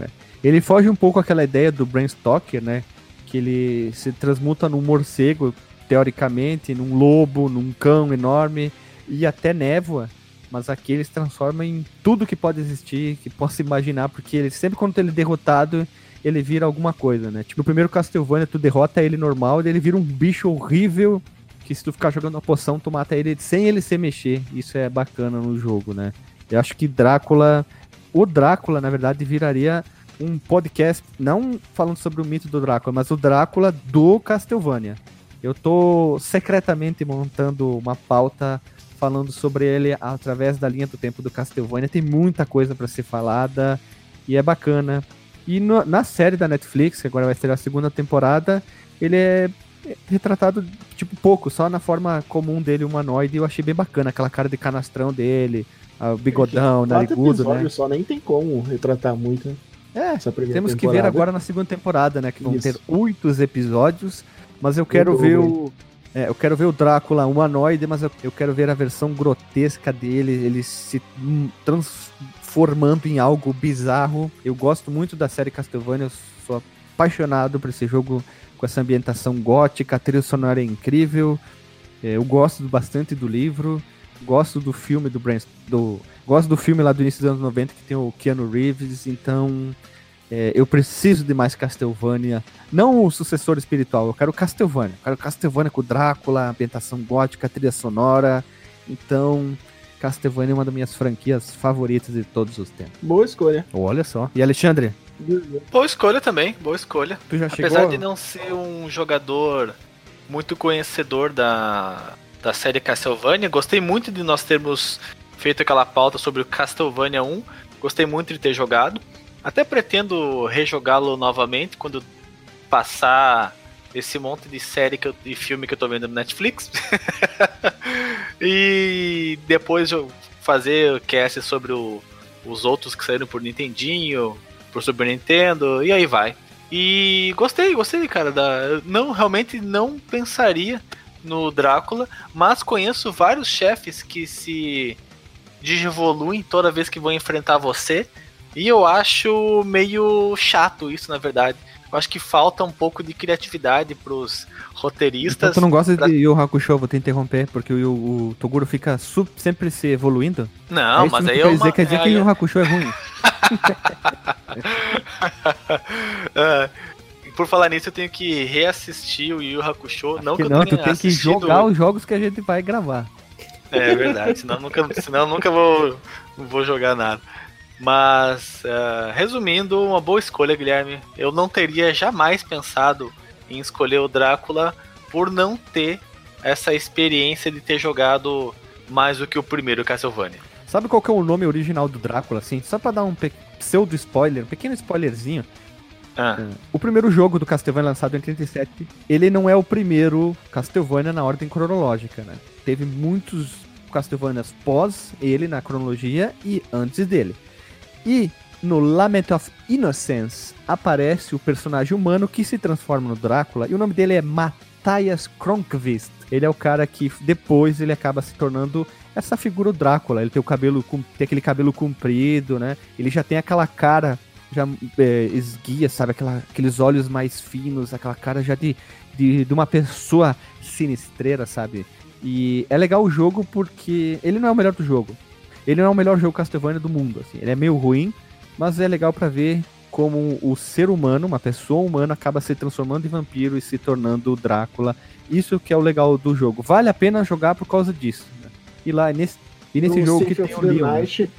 Speaker 1: É. Ele foge um pouco aquela ideia do Bram Stoker, né? Que ele se transmuta num morcego, teoricamente, num lobo, num cão enorme e até névoa mas aqui ele se transforma em tudo que pode existir, que possa imaginar, porque ele sempre quando ele é derrotado, ele vira alguma coisa, né? Tipo, no primeiro Castlevania, tu derrota ele normal, e ele vira um bicho horrível, que se tu ficar jogando uma poção, tu mata ele sem ele se mexer. Isso é bacana no jogo, né? Eu acho que Drácula. O Drácula, na verdade, viraria um podcast, não falando sobre o mito do Drácula, mas o Drácula do Castlevania. Eu tô secretamente montando uma pauta falando sobre ele através da linha do tempo do Castlevania. Tem muita coisa para ser falada e é bacana. E no, na série da Netflix, que agora vai ser a segunda temporada, ele é retratado, tipo, pouco, só na forma comum dele, humanoide. E eu achei bem bacana aquela cara de canastrão dele, o bigodão, narigudo, né?
Speaker 3: só nem tem como retratar muito, né?
Speaker 1: É, temos que ver agora na segunda temporada, né? Que vão Isso. ter oito episódios, mas eu quero ver o. É, eu quero ver o Drácula humanoide, mas eu, eu quero ver a versão grotesca dele, ele se transformando em algo bizarro. Eu gosto muito da série Castlevania, eu sou apaixonado por esse jogo com essa ambientação gótica, a trilha sonora é incrível. É, eu gosto bastante do livro, gosto do filme do do Gosto do filme lá do início dos anos 90 que tem o Keanu Reeves, então é, eu preciso de mais Castlevania. Não o sucessor espiritual, eu quero Castlevania. Eu quero Castlevania com Drácula, ambientação gótica, trilha sonora. Então, Castlevania é uma das minhas franquias favoritas de todos os tempos.
Speaker 3: Boa escolha.
Speaker 1: Olha só. E Alexandre?
Speaker 2: Boa escolha também, boa escolha.
Speaker 1: Tu já
Speaker 2: Apesar chegou? de não ser um jogador muito conhecedor da, da série Castlevania, gostei muito de nós termos feito aquela pauta sobre o Castlevania 1. Gostei muito de ter jogado. Até pretendo rejogá-lo novamente quando passar esse monte de série que eu, de filme que eu tô vendo no Netflix. e depois eu fazer o cast sobre o, os outros que saíram por Nintendinho, por Super Nintendo, e aí vai. E gostei, gostei, cara. Da, não, realmente não pensaria no Drácula, mas conheço vários chefes que se digievoluem toda vez que vão enfrentar você. E eu acho meio chato isso, na verdade. Eu acho que falta um pouco de criatividade pros roteiristas. Então,
Speaker 1: tu não gosta pra... de Yu Hakusho, vou te interromper, porque o, o Toguro fica sempre se evoluindo?
Speaker 2: Não, mas aí eu...
Speaker 1: Quer dizer, quer dizer é, que Yu Hakusho é ruim.
Speaker 2: é, por falar nisso, eu tenho que reassistir o Yu Hakusho.
Speaker 1: Não que, que não, tu tem que jogar os jogos que a gente vai gravar.
Speaker 2: É verdade, senão nunca, senão nunca vou, vou jogar nada. Mas, uh, resumindo, uma boa escolha, Guilherme. Eu não teria jamais pensado em escolher o Drácula por não ter essa experiência de ter jogado mais do que o primeiro Castlevania.
Speaker 1: Sabe qual que é o nome original do Drácula, assim? Só pra dar um pseudo spoiler, um pequeno spoilerzinho. Ah. É, o primeiro jogo do Castlevania lançado em 87, ele não é o primeiro Castlevania na ordem cronológica, né? Teve muitos Castlevanias pós ele na cronologia e antes dele. E no Lament of Innocence aparece o personagem humano que se transforma no Drácula e o nome dele é Matthias Kronkvist. Ele é o cara que depois ele acaba se tornando essa figura Drácula. Ele tem o cabelo, tem aquele cabelo comprido, né? Ele já tem aquela cara já é, esguia, sabe? Aquela, aqueles olhos mais finos, aquela cara já de, de, de uma pessoa sinistreira, sabe? E é legal o jogo porque ele não é o melhor do jogo. Ele não é o melhor jogo Castlevania do mundo, assim. Ele é meio ruim, mas é legal para ver como o ser humano, uma pessoa humana, acaba se transformando em vampiro e se tornando Drácula. Isso que é o legal do jogo. Vale a pena jogar por causa disso. Né? E lá nesse, e nesse no jogo Symphony que tem o Leon. Night,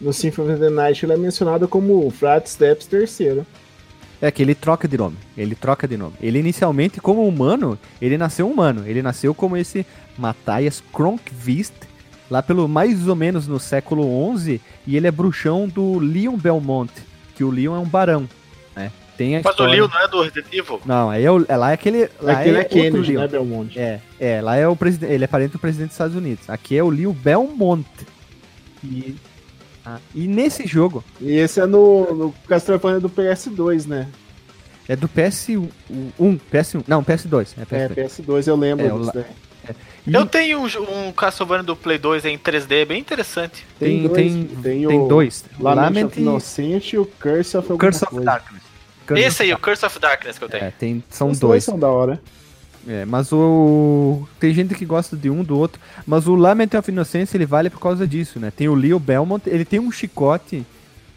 Speaker 3: no Symphony of the Night ele é mencionado como Frat Steps terceiro.
Speaker 1: É que ele troca de nome. Ele troca de nome. Ele inicialmente, como humano, ele nasceu humano. Ele nasceu como esse Matthias Kronkvist, lá pelo mais ou menos no século XI, e ele é bruxão do Leon Belmont, que o Leon é um barão, né? Tem a
Speaker 2: Mas história... o Leon não é do Resident Evil?
Speaker 1: Não, aí é, o, é lá é aquele. Lá é,
Speaker 3: é, é Kennedy, Leon. né, Belmont?
Speaker 1: É, é, lá é o presidente. Ele é parente do presidente dos Estados Unidos. Aqui é o Leon Belmont. E ah, e nesse jogo.
Speaker 3: E esse é no, no Castlevania do PS2, né?
Speaker 1: É do PS1, PS1, não, PS2.
Speaker 3: É, PS2, é, PS2 eu lembro é, disso.
Speaker 2: Eu tenho um, um Castlevania do Play 2 em 3D, bem interessante.
Speaker 1: Tem, tem, dois, tem, tem, tem dois.
Speaker 3: Lament of Innocent e o Curse of,
Speaker 1: Curse of Darkness.
Speaker 2: Curse Esse aí, o Curse of Darkness que eu tenho.
Speaker 1: É, tem, são
Speaker 3: Os
Speaker 1: dois. dois
Speaker 3: são da hora.
Speaker 1: É, mas o. Tem gente que gosta de um, do outro. Mas o Lament of Innocence ele vale por causa disso, né? Tem o Leo Belmont, ele tem um chicote.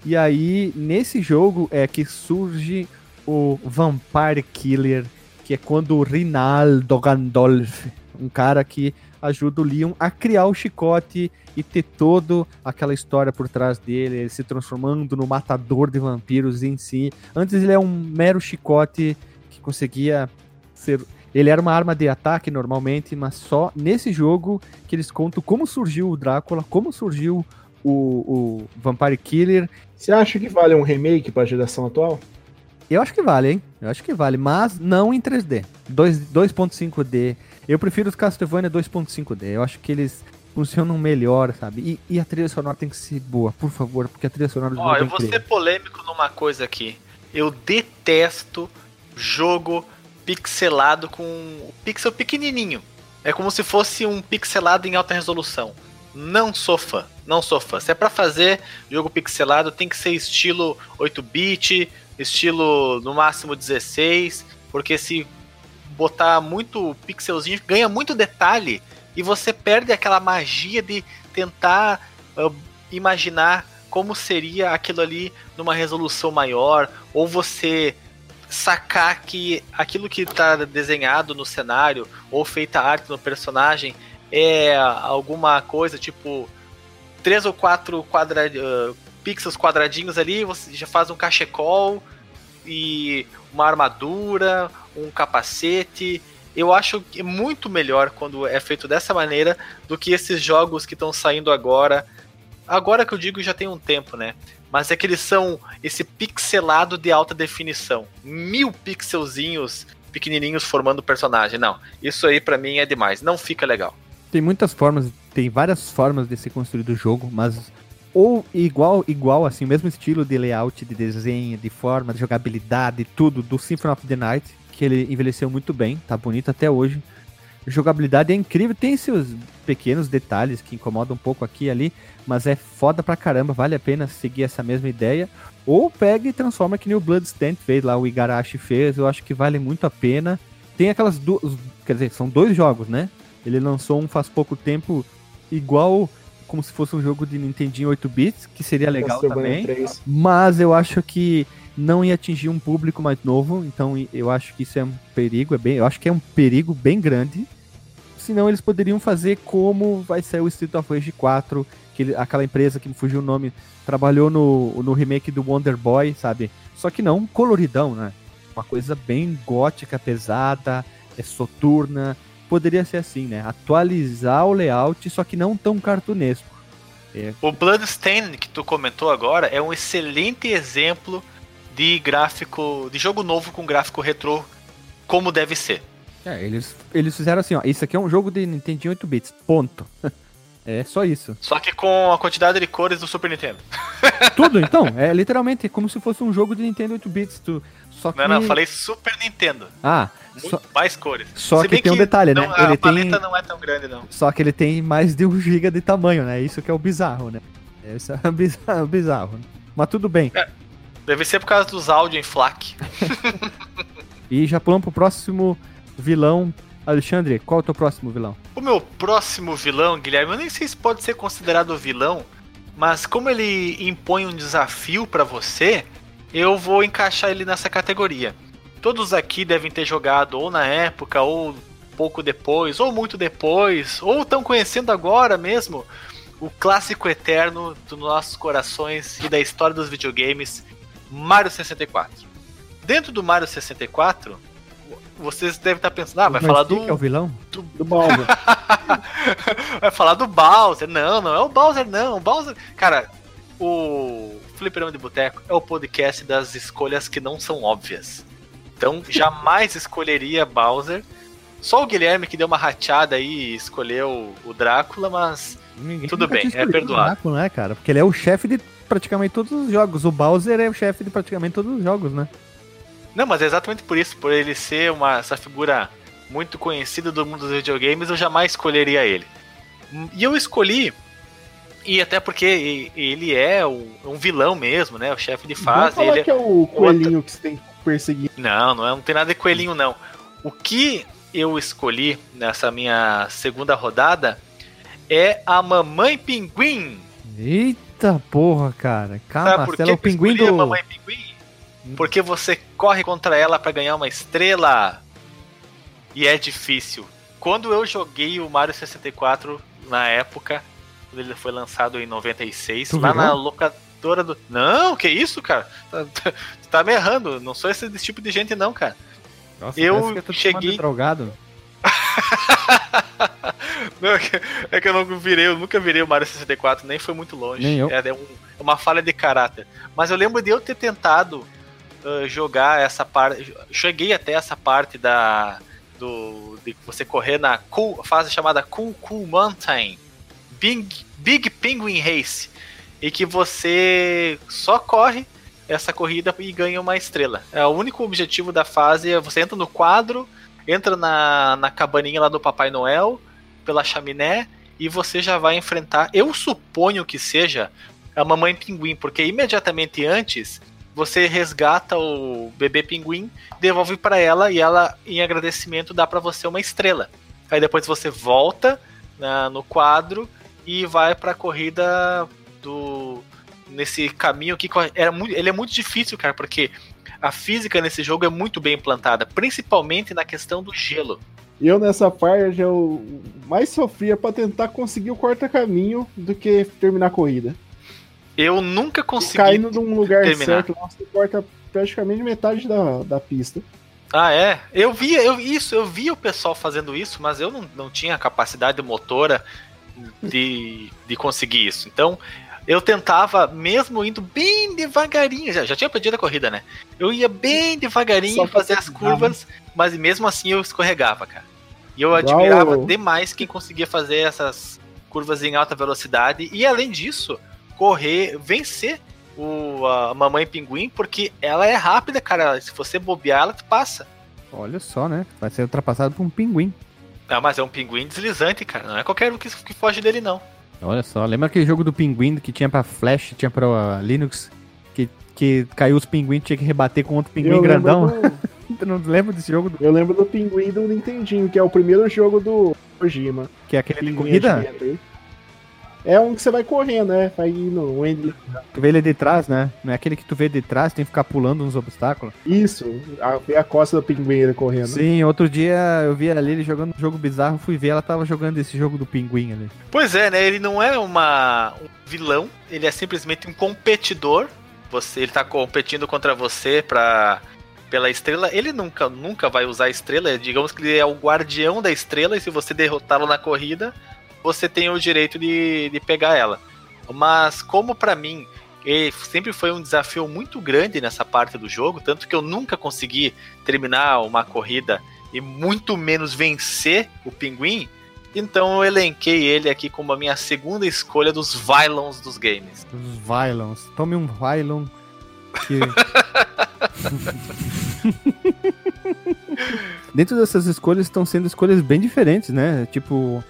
Speaker 1: E aí, nesse jogo é que surge o Vampire Killer, que é quando o Rinaldo Gandolf, um cara que ajuda o Leon a criar o chicote e ter toda aquela história por trás dele, ele se transformando no matador de vampiros em si. Antes ele é um mero chicote que conseguia ser Ele era uma arma de ataque normalmente, mas só nesse jogo que eles contam como surgiu o Drácula, como surgiu o, o Vampire Killer.
Speaker 3: Você acha que vale um remake pra geração atual?
Speaker 1: Eu acho que vale, hein? Eu acho que vale, mas não em 3D. 2.5D. Eu prefiro os Castlevania 2.5D. Eu acho que eles funcionam melhor, sabe? E, e, a trilha sonora tem que ser boa, por favor, porque a trilha sonora
Speaker 2: Ó,
Speaker 1: é
Speaker 2: eu vou ser polêmico numa coisa aqui. Eu detesto jogo pixelado com o pixel pequenininho. É como se fosse um pixelado em alta resolução. Não sou fã, não sou fã. Se é para fazer jogo pixelado, tem que ser estilo 8-bit, estilo no máximo 16, porque se botar muito pixelzinho, ganha muito detalhe e você perde aquela magia de tentar uh, imaginar como seria aquilo ali numa resolução maior, ou você sacar que aquilo que está desenhado no cenário ou feita arte no personagem é alguma coisa tipo três ou quatro quadra, uh, pixels quadradinhos ali, você já faz um cachecol e uma armadura, um capacete. Eu acho é muito melhor quando é feito dessa maneira do que esses jogos que estão saindo agora. Agora que eu digo já tem um tempo, né? Mas é que eles são esse pixelado de alta definição. Mil pixelzinhos pequenininhos formando o personagem. Não, isso aí para mim é demais. Não fica legal.
Speaker 1: Tem muitas formas, tem várias formas de ser construído o jogo, mas ou igual, igual assim, mesmo estilo de layout, de desenho, de forma, de jogabilidade, tudo do Symphony of the Night, que ele envelheceu muito bem, tá bonito até hoje. A jogabilidade é incrível, tem seus pequenos detalhes que incomodam um pouco aqui e ali, mas é foda pra caramba, vale a pena seguir essa mesma ideia. Ou pega e transforma que nem o Bloodstained fez lá, o Igarashi fez, eu acho que vale muito a pena. Tem aquelas duas, quer dizer, são dois jogos, né? Ele lançou um faz pouco tempo igual como se fosse um jogo de Nintendinho 8 bits, que seria legal também. 3. Mas eu acho que não ia atingir um público mais novo, então eu acho que isso é um perigo, é bem, eu acho que é um perigo bem grande. Senão eles poderiam fazer como vai ser o Street of Rage 4, que ele, aquela empresa que me fugiu o nome, trabalhou no, no remake do Wonder Boy, sabe? Só que não coloridão, né? Uma coisa bem gótica, pesada, é soturna, poderia ser assim, né? Atualizar o layout, só que não tão cartunesco.
Speaker 2: É. O Bloodstained que tu comentou agora é um excelente exemplo de gráfico, de jogo novo com gráfico retrô, como deve ser.
Speaker 1: É, eles, eles fizeram assim, ó, isso aqui é um jogo de Nintendo 8 bits, ponto. É só isso.
Speaker 2: Só que com a quantidade de cores do Super Nintendo.
Speaker 1: Tudo, então. É literalmente como se fosse um jogo de Nintendo 8 bits. Tu, só que...
Speaker 2: Não, não, falei Super Nintendo.
Speaker 1: Ah,
Speaker 2: só... mais cores.
Speaker 1: Só que tem um detalhe, né?
Speaker 2: Não, ele a tem... não é tão grande, não.
Speaker 1: Só que ele tem mais de um giga de tamanho, né? Isso que é o bizarro, né? Isso é bizarro, bizarro. Né? Mas tudo bem. É,
Speaker 2: deve ser por causa dos áudios em FLAC.
Speaker 1: e já pulamos pro próximo vilão Alexandre, qual é o teu próximo vilão?
Speaker 2: O meu próximo vilão, Guilherme, eu nem sei se pode ser considerado vilão, mas como ele impõe um desafio para você, eu vou encaixar ele nessa categoria. Todos aqui devem ter jogado ou na época, ou pouco depois, ou muito depois, ou estão conhecendo agora mesmo o clássico eterno dos nossos corações e da história dos videogames, Mario 64. Dentro do Mario 64, vocês devem estar pensando, ah, vai falar do.
Speaker 1: é o vilão?
Speaker 2: Do, do Bowser. vai falar do Bowser. Não, não é o Bowser, não. O Bowser. Cara, o Fliperama de Boteco é o podcast das escolhas que não são óbvias. Então, jamais escolheria Bowser. Só o Guilherme que deu uma rateada aí e escolheu o Drácula, mas Ninguém tudo bem, é perdoado.
Speaker 1: Drácula, né, cara? Porque ele é o chefe de praticamente todos os jogos. O Bowser é o chefe de praticamente todos os jogos, né?
Speaker 2: Não, mas é exatamente por isso, por ele ser uma, essa figura muito conhecida do mundo dos videogames, eu jamais escolheria ele. E eu escolhi, e até porque ele é um vilão mesmo, né? O chefe de fase. Ele
Speaker 3: é que é o coelhinho outra... que você tem que perseguir.
Speaker 2: Não, não, é, não tem nada de coelhinho, não. O que eu escolhi nessa minha segunda rodada é a Mamãe Pinguim.
Speaker 1: Eita porra, cara. Calma,
Speaker 2: Sabe por é o pinguim do... Mamãe Pinguim? Porque você corre contra ela para ganhar uma estrela. E é difícil. Quando eu joguei o Mario 64 na época, quando ele foi lançado em 96, tu lá na locadora do. Não, que isso, cara? Tá, tá, me errando. Não sou esse tipo de gente, não, cara.
Speaker 1: Nossa,
Speaker 2: Eu cheguei-
Speaker 1: drogado.
Speaker 2: Não, é que- é que eu não virei, eu nunca virei o Mario 64, nem foi muito longe.
Speaker 1: Nem eu.
Speaker 2: É, é um- é uma falha de caráter. Mas eu lembro de eu ter tentado ah, jogar essa parte. Cheguei até essa parte da. Do, de você correr na cool, fase chamada Cool Cool Mountain Big, Big Penguin Race. E que você só corre essa corrida e ganha uma estrela. É o único objetivo da fase é você entra no quadro, entra na, na cabaninha lá do Papai Noel, pela chaminé, e você já vai enfrentar. Eu suponho que seja a mamãe pinguim, porque imediatamente antes você resgata o bebê pinguim, devolve para ela e ela, em agradecimento, dá para você uma estrela. Aí depois você volta na- no quadro e vai para a corrida do nesse caminho que era muito, ele é muito difícil, cara, porque a física nesse jogo é muito bem implantada, principalmente na questão do gelo.
Speaker 3: Eu nessa parte eu mais sofria pra tentar conseguir o corta-caminho do que terminar a corrida.
Speaker 2: Eu nunca consegui.
Speaker 3: Caindo num lugar
Speaker 2: terminar.
Speaker 3: certo, você corta praticamente metade da, da pista.
Speaker 2: Ah, é? Eu via, eu isso, eu via o pessoal fazendo isso, mas eu não, não tinha capacidade motora de, de conseguir isso. Então, eu tentava, mesmo indo bem devagarinho, já, já tinha perdido a corrida, né? Eu ia bem devagarinho fazer as curvas, mas mesmo assim eu escorregava, cara. E eu admirava demais quem conseguia fazer essas curvas em alta velocidade e além disso, correr, vencer o, a mamãe pinguim, porque ela é rápida, cara. Se você bobear, ela te passa.
Speaker 1: Olha só, né? Vai ser ultrapassado por um pinguim.
Speaker 2: Ah, mas é um pinguim deslizante, cara. Não é qualquer um que, que foge dele, não.
Speaker 1: Olha só, lembra aquele jogo do pinguim que tinha pra Flash, tinha pra Linux? Que, que caiu os pinguins tinha que rebater com outro pinguim
Speaker 3: eu,
Speaker 1: grandão?
Speaker 3: do,
Speaker 1: Tu não lembra desse jogo? Do,
Speaker 3: eu lembro do Pinguim do Nintendinho, que é o primeiro jogo do Kojima.
Speaker 1: que é aquele de corrida?
Speaker 3: Adventure. É um que você vai correndo, né? Vai indo, indo-
Speaker 1: Tu vê ele de trás, né? Não é aquele que tu vê de trás, tem que ficar pulando uns obstáculos.
Speaker 3: Isso, a, ver a costa do pinguim ele correndo.
Speaker 1: Sim, outro dia eu vi ali ele jogando um jogo bizarro, fui ver, ela tava jogando esse jogo do pinguim ali.
Speaker 2: Pois é, né? Ele não é uma, um vilão, ele é simplesmente um competidor. Você, ele tá competindo contra você pra, pela estrela. Ele nunca, nunca vai usar a estrela. Digamos que ele é o guardião da estrela, e se você derrotá-lo na corrida, você tem o direito de, de pegar ela. Mas como pra mim ele sempre foi um desafio muito grande nessa parte do jogo, tanto que eu nunca consegui terminar uma corrida e muito menos vencer o pinguim, então eu elenquei ele aqui como a minha segunda escolha dos Vylons dos games.
Speaker 1: Os Vylons. Tome um Vylon. Que... Dentro dessas escolhas estão sendo escolhas bem diferentes, né? Tipo,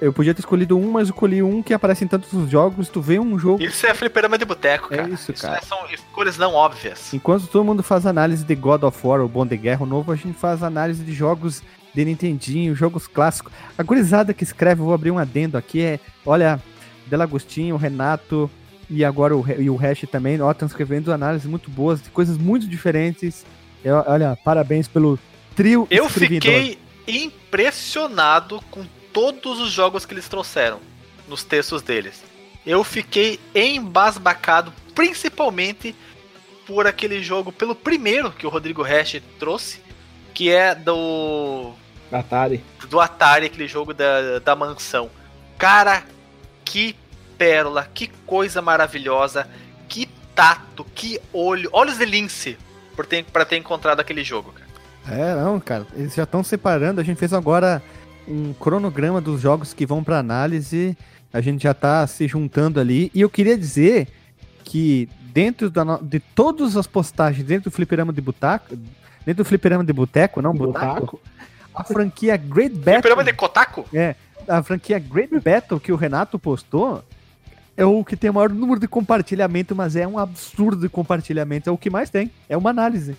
Speaker 1: eu podia ter escolhido um, mas eu escolhi um que aparece em tantos jogos. Tu vê um jogo.
Speaker 2: Isso é fliperama de boteco,
Speaker 1: É
Speaker 2: cara.
Speaker 1: isso, cara.
Speaker 2: é- são escolhas não óbvias.
Speaker 1: Enquanto todo mundo faz análise de God of War, o Bom de Guerra, o novo, a gente faz análise de jogos de Nintendinho, jogos clássicos. A gurizada que escreve, vou abrir um adendo aqui, é, olha, Delagostinho, Renato e agora o, e o Hash também, ó, estão escrevendo análises muito boas, de coisas muito diferentes. Eu- olha, parabéns pelo trio
Speaker 2: Eu
Speaker 1: escrevidor.
Speaker 2: fiquei impressionado com todos os jogos que eles trouxeram nos textos deles. Eu fiquei embasbacado, principalmente por aquele jogo, pelo primeiro que o Rodrigo Hash trouxe, que é do
Speaker 3: Atari.
Speaker 2: do Atari, aquele jogo da, da mansão. Cara, que pérola, que coisa maravilhosa, que tato, que olho, olhos de lince por ter, pra ter encontrado aquele jogo, cara.
Speaker 1: É, não, cara, eles já estão separando. A gente fez agora um cronograma dos jogos que vão pra análise. A gente já tá se juntando ali. E eu queria dizer que dentro da no- de todas as postagens dentro do Fliperama de Boteco, dentro do Fliperama de Boteco, não, Botaco,
Speaker 3: Botaco?
Speaker 1: a franquia Great Battle,
Speaker 2: Fliperama de Kotaku?
Speaker 1: a franquia Great Battle que o Renato postou é o que tem o maior número de compartilhamento, mas é um absurdo de compartilhamento. É o que mais tem. É uma análise.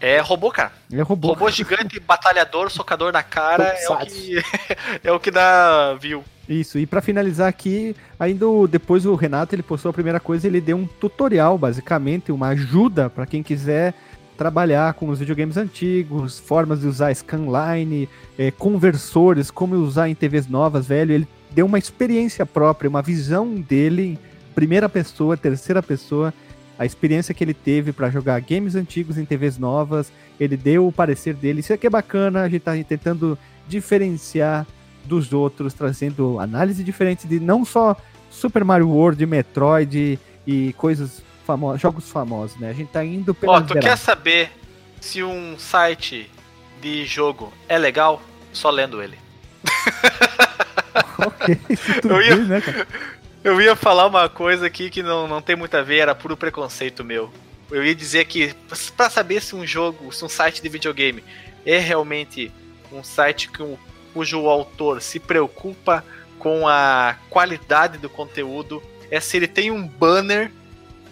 Speaker 2: É robô, cara.
Speaker 1: É robô.
Speaker 2: Robô gigante, batalhador, socador na cara, é o, que, é o que dá view.
Speaker 1: Isso, e pra finalizar aqui, ainda o- depois o Renato ele postou a primeira coisa, ele deu um tutorial, basicamente, uma ajuda pra quem quiser trabalhar com os videogames antigos, formas de usar scanline, eh, conversores, como usar em TVs novas, velho. Ele deu uma experiência própria, uma visão dele, primeira pessoa, terceira pessoa, a experiência que ele teve para jogar games antigos em TVs novas, ele deu o parecer dele. Isso aqui é bacana, a gente tá tentando diferenciar dos outros, trazendo análise diferente de não só Super Mario World, Metroid e coisas famosas, jogos famosos, né? A gente tá indo
Speaker 2: pelo. Ó, tu quer saber se um site de jogo é legal? Só lendo ele. ok, eu ia, né, cara? Eu ia falar uma coisa aqui que não, não tem muito a ver, era puro preconceito meu. Eu ia dizer que, para saber se um jogo, se um site de videogame é realmente um site com, cujo autor se preocupa com a qualidade do conteúdo, é se ele tem um banner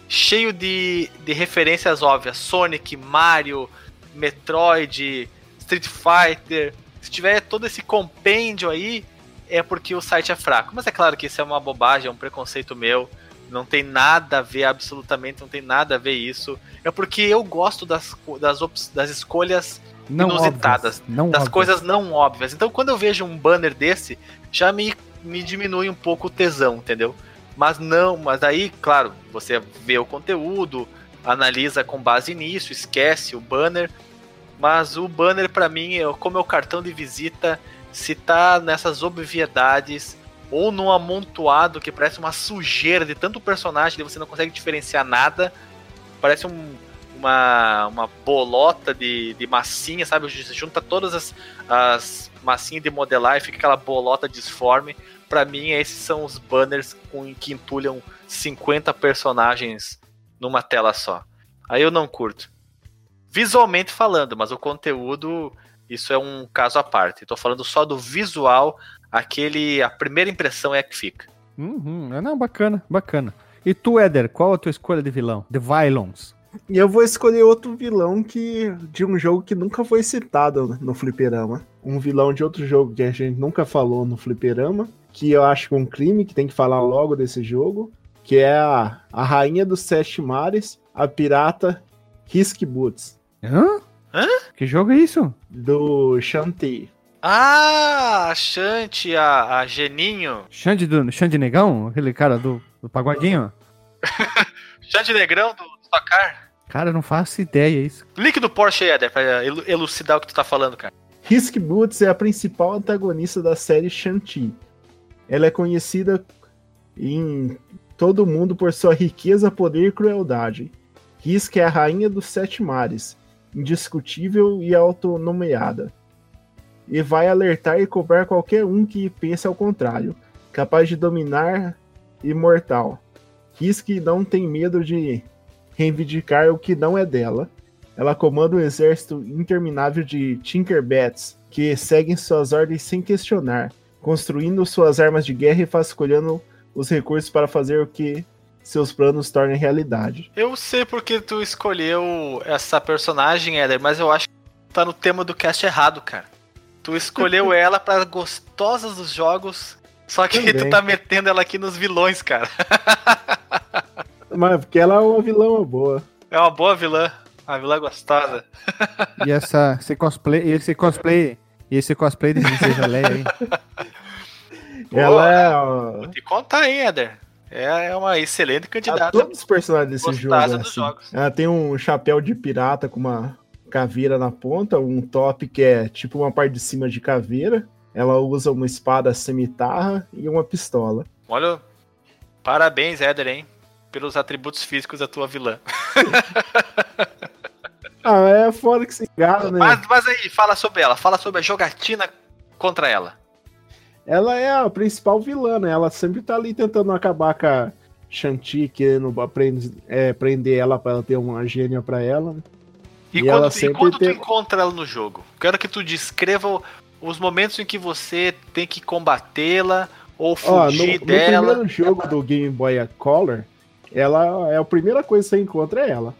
Speaker 2: cheio de, de referências óbvias: Sonic, Mario, Metroid, Street Fighter. Se tiver todo esse compêndio aí, é porque o site é fraco. Mas é claro que isso é uma bobagem, é um preconceito meu. Não tem nada a ver, absolutamente não tem nada a ver isso. É porque eu gosto das, das, das escolhas não inusitadas, não das óbvias. coisas não óbvias. Então quando eu vejo um banner desse, já me, me diminui um pouco o tesão, entendeu? Mas não, mas aí, claro, você vê o conteúdo, analisa com base nisso, esquece o banner. Mas o banner para mim, é como é o cartão de visita, se tá nessas obviedades ou num amontoado que parece uma sujeira de tanto personagem que você não consegue diferenciar nada. Parece um, uma, uma bolota de, de massinha, sabe? Você junta todas as, as massinhas de modelar e fica aquela bolota disforme. Para mim, esses são os banners com, que entulham 50 personagens numa tela só. Aí eu não curto. Visualmente falando, mas o conteúdo isso é um caso à parte. Estou falando só do visual, aquele. A primeira impressão é a que fica.
Speaker 1: Uhum. É, não, bacana, bacana. E tu, Éder, qual a tua escolha de vilão? The Violons.
Speaker 3: E eu vou escolher outro vilão que de um jogo que nunca foi citado no Fliperama. Um vilão de outro jogo que a gente nunca falou no Fliperama. Que eu acho que é um crime que tem que falar logo desse jogo. Que é a, a Rainha dos Sete Mares, a pirata Risk Boots.
Speaker 1: Hã? Hã? Que jogo é isso?
Speaker 3: Do Shanti.
Speaker 2: Ah, a Shanti, a, a Geninho.
Speaker 1: Shanti do Shanti Negão? Aquele cara do, do pagodinho?
Speaker 2: Shanti Negrão do Stockcar?
Speaker 1: Cara, não faço ideia isso.
Speaker 2: Link do Porsche, Eder, pra elucidar o que tu tá falando, cara.
Speaker 3: Risk Boots é a principal antagonista da série Shanti. Ela é conhecida em todo o mundo por sua riqueza, poder e crueldade. Risk é a rainha dos sete mares indiscutível e autonomeada. E vai alertar e cobrar qualquer um que pense ao contrário, capaz de dominar imortal. Risk não tem medo de reivindicar o que não é dela. Ela comanda um exército interminável de Tinkerbats que seguem suas ordens sem questionar, construindo suas armas de guerra e vasculhando os recursos para fazer o que seus planos tornem realidade.
Speaker 2: Eu sei porque tu escolheu essa personagem, Eder, mas eu acho que tá no tema do cast errado, cara. Tu escolheu ela para gostosas dos jogos, só que Também. tu tá metendo ela aqui nos vilões, cara.
Speaker 3: mas porque ela é uma vilã boa.
Speaker 2: É uma boa vilã, uma vilã gostosa.
Speaker 1: E essa, esse cosplay, esse cosplay, e esse cosplay de Princesa Leia aí.
Speaker 3: Ela é.
Speaker 2: Vou te contar, hein, Eder. É, é uma excelente candidata.
Speaker 3: todos os personagens desse jogo. É assim. Ela tem um chapéu de pirata com uma caveira na ponta, um top que é tipo uma parte de cima de caveira. Ela usa uma espada cimitarra e uma pistola.
Speaker 2: Olha, parabéns, Éder, hein? Pelos atributos físicos da tua vilã.
Speaker 3: ah, é fora que se engana, né?
Speaker 2: Mas, mas aí, fala sobre ela. Fala sobre a jogatina contra ela
Speaker 3: ela é a principal vilã, né? Ela sempre tá ali tentando acabar com a Shanti, querendo aprender, é, prender ela pra ela ter uma gênia pra ela. Né?
Speaker 2: E, e, quando, e quando tem... tu encontra ela no jogo? Quero que tu descreva os momentos em que você tem que combatê-la ou fugir
Speaker 3: no,
Speaker 2: dela.
Speaker 3: No primeiro jogo do Game Boy Color, ela é a primeira coisa que você encontra é ela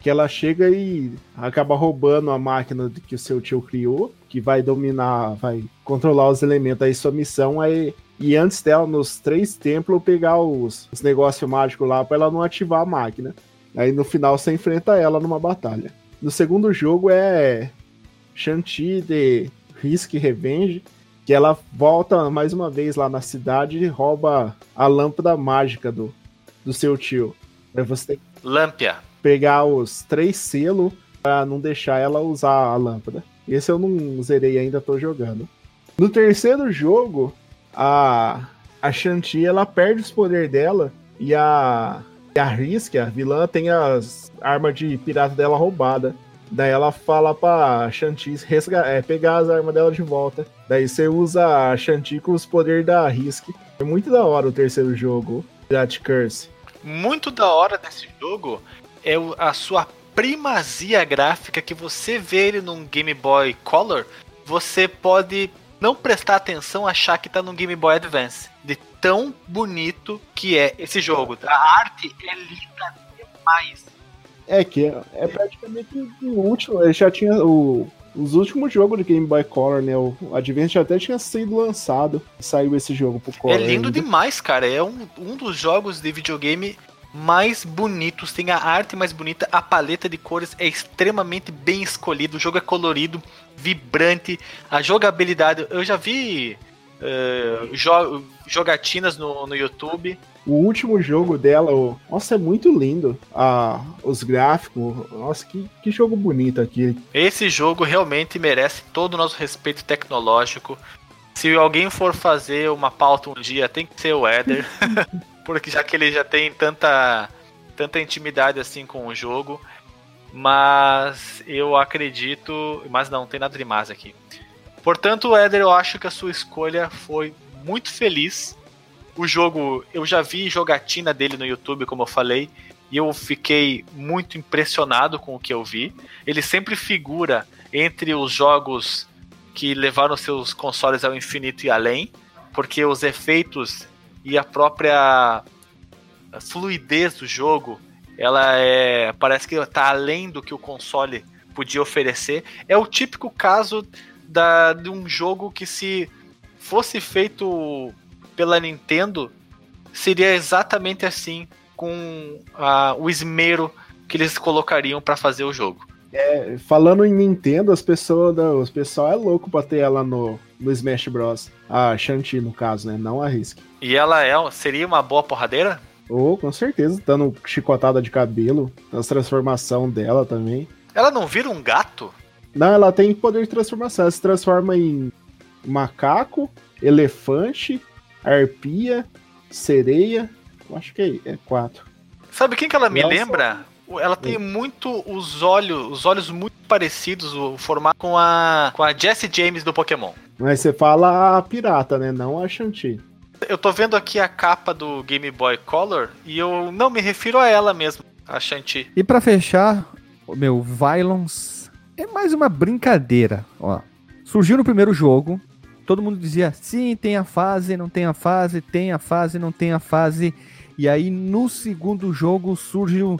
Speaker 3: que ela chega e acaba roubando a máquina que o seu tio criou, que vai dominar, vai controlar os elementos aí sua missão aí e antes dela nos três templos pegar os, os negócios mágicos lá para ela não ativar a máquina. Aí no final você enfrenta ela numa batalha. No segundo jogo é Shanti de Risk Revenge, que ela volta mais uma vez lá na cidade e rouba a lâmpada mágica do, do seu tio. Aí você tem que
Speaker 2: Lampia.
Speaker 3: Pegar os três selos pra não deixar ela usar a lâmpada. Esse eu não zerei ainda, tô jogando. No terceiro jogo, a, a Shanti ela perde os poderes dela e a, a Risk, a vilã, tem as armas de pirata dela roubada. Daí ela fala pra Shanti é, pegar as armas dela de volta. Daí você usa a Shanti com os poderes da Risk. É muito da hora o terceiro jogo, Pirate Curse.
Speaker 2: Muito da hora desse jogo é a sua primazia gráfica que você vê ele num Game Boy Color, você pode não prestar atenção, achar que tá num Game Boy Advance. De tão bonito que é esse jogo. A arte é linda demais.
Speaker 3: É que é, é praticamente o último. Ele já tinha o, os últimos jogos do Game Boy Color, né? O Advance já até tinha sido lançado. Saiu esse jogo pro Color.
Speaker 2: É lindo ainda. demais, cara. É um, um dos jogos de videogame mais bonitos, tem a arte mais bonita, a paleta de cores é extremamente bem escolhida, o jogo é colorido, vibrante, a jogabilidade. Eu já vi uh, jo jogatinas no, no YouTube.
Speaker 3: O último jogo dela, o... nossa, é muito lindo. Ah, os gráficos, nossa, que, que jogo bonito aqui.
Speaker 2: Esse jogo realmente merece todo o nosso respeito tecnológico. Se alguém for fazer uma pauta um dia, tem que ser o Eder. porque já que ele já tem tanta, tanta intimidade assim com o jogo. Mas eu acredito. Mas não, tem nada de mais aqui. Portanto, Éder, eu acho que a sua escolha foi muito feliz. O jogo, eu já vi jogatina dele no YouTube, como eu falei, e eu fiquei muito impressionado com o que eu vi. Ele sempre figura entre os jogos que levaram seus consoles ao infinito e além, porque os efeitos e a própria fluidez do jogo, ela é parece que está além do que o console podia oferecer. É o típico caso da, de um jogo que se fosse feito pela Nintendo seria exatamente assim com a, o esmero que eles colocariam para fazer o jogo.
Speaker 3: É, falando em Nintendo, as pessoas, os pessoal é louco pra ter ela no, no Smash Bros. A Shanti, no caso, né? Não a Risk.
Speaker 2: E ela é, seria uma boa porradeira?
Speaker 3: Oh, com certeza, dando chicotada de cabelo, a transformação dela também.
Speaker 2: Ela não vira um gato?
Speaker 3: Não, ela tem poder de transformação. Ela se transforma em macaco, elefante, arpia, sereia. Eu acho que é, é quatro.
Speaker 2: Sabe quem que ela me Nossa. lembra? Ela tem muito os olhos, os olhos muito parecidos, o formato com a com a Jessie James do Pokémon.
Speaker 3: Mas você fala a pirata, né? Não a Shanti.
Speaker 2: Eu tô vendo aqui a capa do Game Boy Color e eu não me refiro a ela mesmo, a Shanti.
Speaker 1: E para fechar, o meu Violence é mais uma brincadeira, ó. Surgiu no primeiro jogo, todo mundo dizia, sim, tem a fase, não tem a fase, tem a fase, não tem a fase. E aí no segundo jogo surge o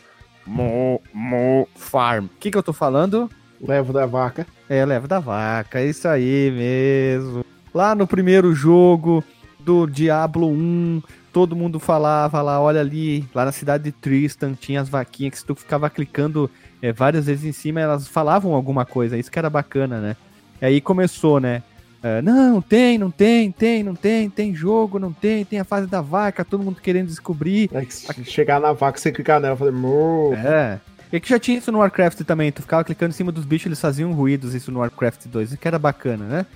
Speaker 1: Mo, Mo Farm. O que, que eu tô falando?
Speaker 3: Levo da vaca.
Speaker 1: É, levo da vaca, isso aí mesmo. Lá no primeiro jogo do Diablo 1, todo mundo falava lá, olha ali, lá na cidade de Tristan, tinha as vaquinhas que se tu ficava clicando é, várias vezes em cima, elas falavam alguma coisa, isso que era bacana, né? E aí começou, né? Uh, não, tem, não tem, tem, não tem, tem jogo, não tem, tem a fase da vaca, todo mundo querendo descobrir. É
Speaker 3: que chegar na vaca, você clicar nela, fazer.
Speaker 1: É. E que já tinha isso no Warcraft também, tu ficava clicando em cima dos bichos, eles faziam ruídos, isso no Warcraft 2, isso que era bacana, né?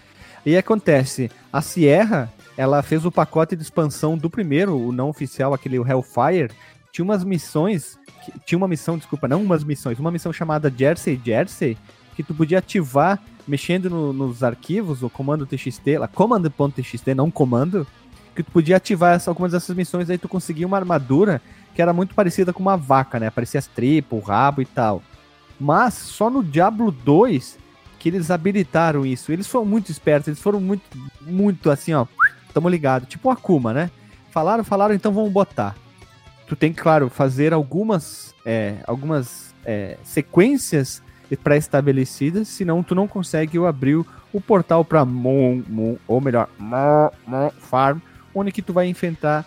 Speaker 1: E acontece, a Sierra, ela fez o pacote de expansão do primeiro, o não oficial, aquele Hellfire, tinha umas missões, tinha uma missão, desculpa, não umas missões, uma missão chamada Jersey Jersey, que tu podia ativar mexendo no, nos arquivos, o comando TXT, lá, comando.txt, não comando, que tu podia ativar essa, algumas dessas missões, aí tu conseguia uma armadura que era muito parecida com uma vaca, né? Parecia as tripas, o rabo e tal. Mas só no Diablo 2 que eles habilitaram isso. Eles foram muito espertos, eles foram muito, muito assim, ó. Tamo ligado. Tipo o Akuma, né? Falaram, falaram, então vamos botar. Tu tem que, claro, fazer algumas, é, algumas é, sequências pré-estabelecidas, senão tu não consegue abrir o portal para Mon, ou melhor, Mon Farm, onde que tu vai enfrentar,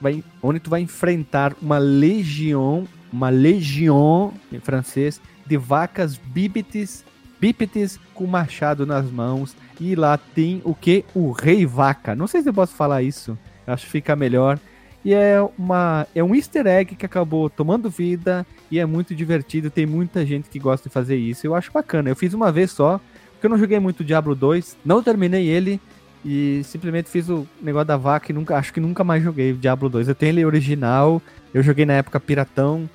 Speaker 1: vai, onde tu vai enfrentar uma legião, uma legião em francês de vacas bípedes, bípedes com machado nas mãos e lá tem o que o rei vaca. Não sei se eu posso falar isso, acho que fica melhor. E é, uma, é um easter egg que acabou tomando vida e é muito divertido. Tem muita gente que gosta de fazer isso. Eu acho bacana. Eu fiz uma vez só, porque eu não joguei muito Diablo 2, não terminei ele e simplesmente fiz o negócio da vaca e nunca, acho que nunca mais joguei Diablo 2. Eu tenho ele original, eu joguei na época Piratão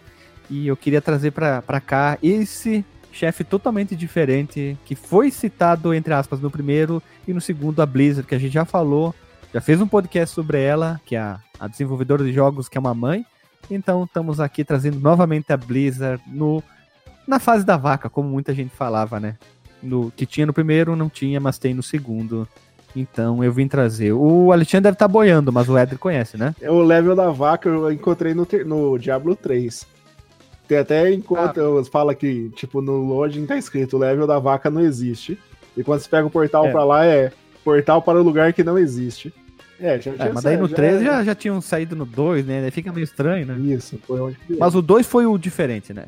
Speaker 1: e eu queria trazer pra, pra cá esse chefe totalmente diferente que foi citado, entre aspas, no primeiro e no segundo, a Blizzard, que a gente já falou, já fez um podcast sobre ela, que é a, a desenvolvedora de jogos, que é uma mãe. Então estamos aqui trazendo novamente a Blizzard no, na fase da vaca, como muita gente falava, né? No, que tinha no primeiro, não tinha, mas tem no segundo. Então eu vim trazer. O Alexandre deve estar tá boiando, mas o Eder conhece, né?
Speaker 3: É o level da vaca eu encontrei no, no Diablo 3. Tem até encontra, ah. fala que, tipo, no login tá escrito o level da vaca não existe. E quando você pega o portal é. pra lá, é portal para o lugar que não existe.
Speaker 1: É, já é, tinha é, Mas daí no 3 já, já, tinham saído no 2, né? Fica meio estranho, né?
Speaker 3: Isso, foi onde
Speaker 1: Mas o 2 foi o diferente, né?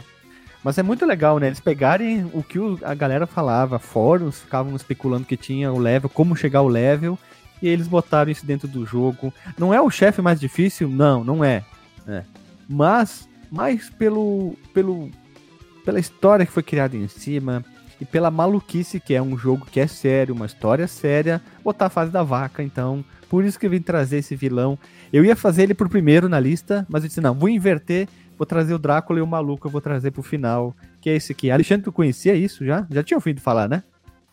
Speaker 1: Mas é muito legal, né? Eles pegarem o que a galera falava, fóruns ficavam especulando que tinha o level, como chegar ao level, e eles botaram isso dentro do jogo. Não é o chefe mais difícil? Não, não é. é. Mas, mais pelo, pelo, pela história que foi criada em cima e pela maluquice que é um jogo que é sério, uma história séria, botar a fase da vaca, então. Por isso que eu vim trazer esse vilão. Eu ia fazer ele pro primeiro na lista, mas eu disse, não, vou inverter vou trazer o Drácula e o maluco eu vou trazer pro final, que é esse aqui. Alexandre, tu conhecia isso já? Já tinha ouvido falar, né?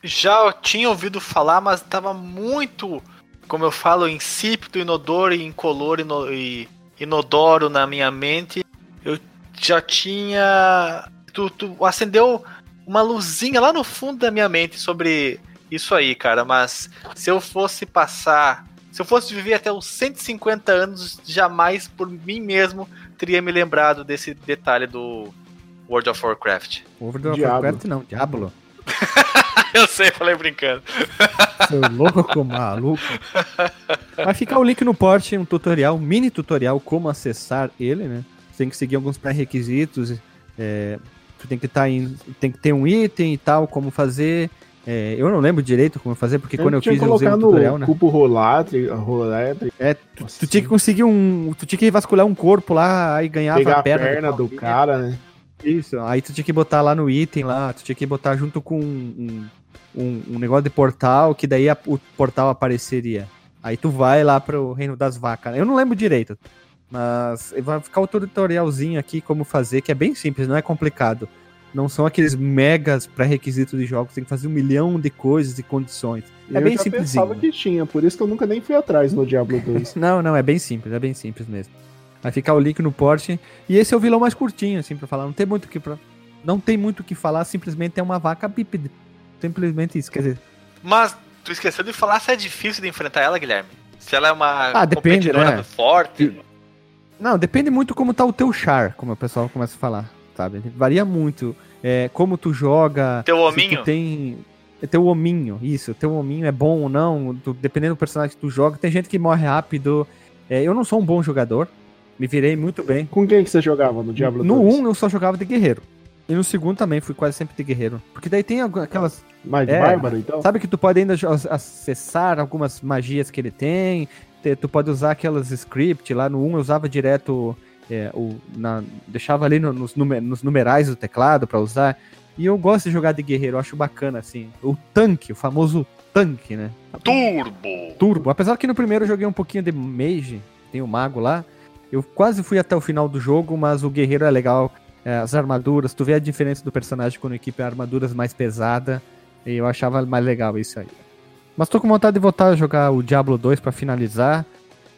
Speaker 2: Já tinha ouvido falar, mas tava muito, como eu falo, insípido, inodoro e incolor e inodoro na minha mente. Eu já tinha. Tu, tu acendeu uma luzinha lá no fundo da minha mente sobre isso aí, cara. Mas se eu fosse passar. Se eu fosse viver até os 150 anos, jamais por mim mesmo teria me lembrado desse detalhe do World of Warcraft.
Speaker 1: World of Diablo. Warcraft não, Diablo.
Speaker 2: Eu sei, falei brincando.
Speaker 1: Seu louco, maluco. Vai ficar o link no porte, um tutorial, um mini tutorial, como acessar ele, né? Você tem que seguir alguns pré-requisitos. É, tem que estar tá em. Tem que ter um item e tal, como fazer. É, eu não lembro direito como fazer, porque eu quando eu fiz eu usei um tutorial, né?
Speaker 3: Cubo rolatre, rolatre.
Speaker 1: É, tu, tu, tinha que conseguir um. Tu tinha que vasculhar um corpo lá e ganhava
Speaker 3: Pegar a perna, a perna do, do cara, né?
Speaker 1: Isso, aí tu tinha que botar lá no item lá, tu tinha que botar junto com um, um, um negócio de portal, que daí a, o portal apareceria. Aí tu vai lá pro reino das vacas. Eu não lembro direito. Mas vai ficar o tutorialzinho aqui como fazer, que é bem simples, não é complicado. Não são aqueles megas pré-requisitos de jogos, tem que fazer um milhão de coisas e condições. É
Speaker 3: eu
Speaker 1: bem
Speaker 3: simples. Eu pensava que tinha, por isso que eu nunca nem fui atrás no Diablo 2.
Speaker 1: não, não, é bem simples, é bem simples mesmo. Vai ficar o link no porte. E esse é o vilão mais curtinho, assim, pra falar. Não tem muito que pra... Não tem muito o que falar, simplesmente é uma vaca bípede. Simplesmente isso, quer dizer.
Speaker 2: Mas tu esqueceu de falar se é difícil de enfrentar ela, Guilherme? Se ela é uma
Speaker 1: ah, depende, né?
Speaker 2: forte.
Speaker 1: Não, depende muito como tá o teu char, como o pessoal começa a falar, sabe? Varia muito é, como tu joga.
Speaker 2: Teu hominho?
Speaker 1: Tu tem. É teu hominho, isso. Teu hominho é bom ou não, tu, dependendo do personagem que tu joga. Tem gente que morre rápido. É, eu não sou um bom jogador, me virei muito bem.
Speaker 3: Com quem que você jogava no Diablo
Speaker 1: No 2? 1 eu só jogava de guerreiro. E no segundo também fui quase sempre de guerreiro. Porque daí tem aquelas.
Speaker 3: Mais é, bárbaro, então?
Speaker 1: Sabe que tu pode ainda acessar algumas magias que ele tem. Tu pode usar aquelas script. Lá no 1 eu usava direto é, o, na, deixava ali no, nos, numer, nos numerais do teclado para usar. E eu gosto de jogar de guerreiro, eu acho bacana, assim. O tanque, o famoso tanque, né?
Speaker 2: Turbo!
Speaker 1: Turbo. Apesar que no primeiro eu joguei um pouquinho de mage, tem o mago lá. Eu quase fui até o final do jogo, mas o guerreiro é legal. É, as armaduras, tu vê a diferença do personagem quando equipe é armaduras mais pesada. E eu achava mais legal isso aí. Mas tô com vontade de voltar a jogar o Diablo 2 para finalizar.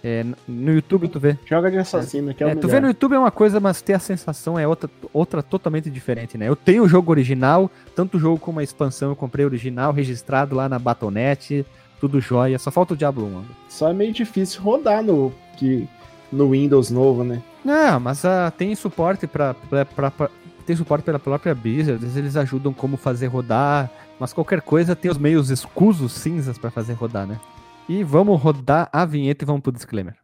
Speaker 1: É, no YouTube tu vê.
Speaker 3: Joga de assassino, que é, é
Speaker 1: Tu vê no YouTube é uma coisa, mas ter a sensação é outra, outra totalmente diferente, né? Eu tenho o jogo original, tanto o jogo como a expansão eu comprei original, registrado lá na Battle.net, tudo jóia, só falta o Diablo 1.
Speaker 3: Só é meio difícil rodar no, que, no Windows novo, né?
Speaker 1: Não, mas uh, tem suporte para tem suporte pela própria Blizzard, eles ajudam como fazer rodar, mas qualquer coisa tem os meios escusos cinzas para fazer rodar, né? E vamos rodar a vinheta e vamos pro disclaimer.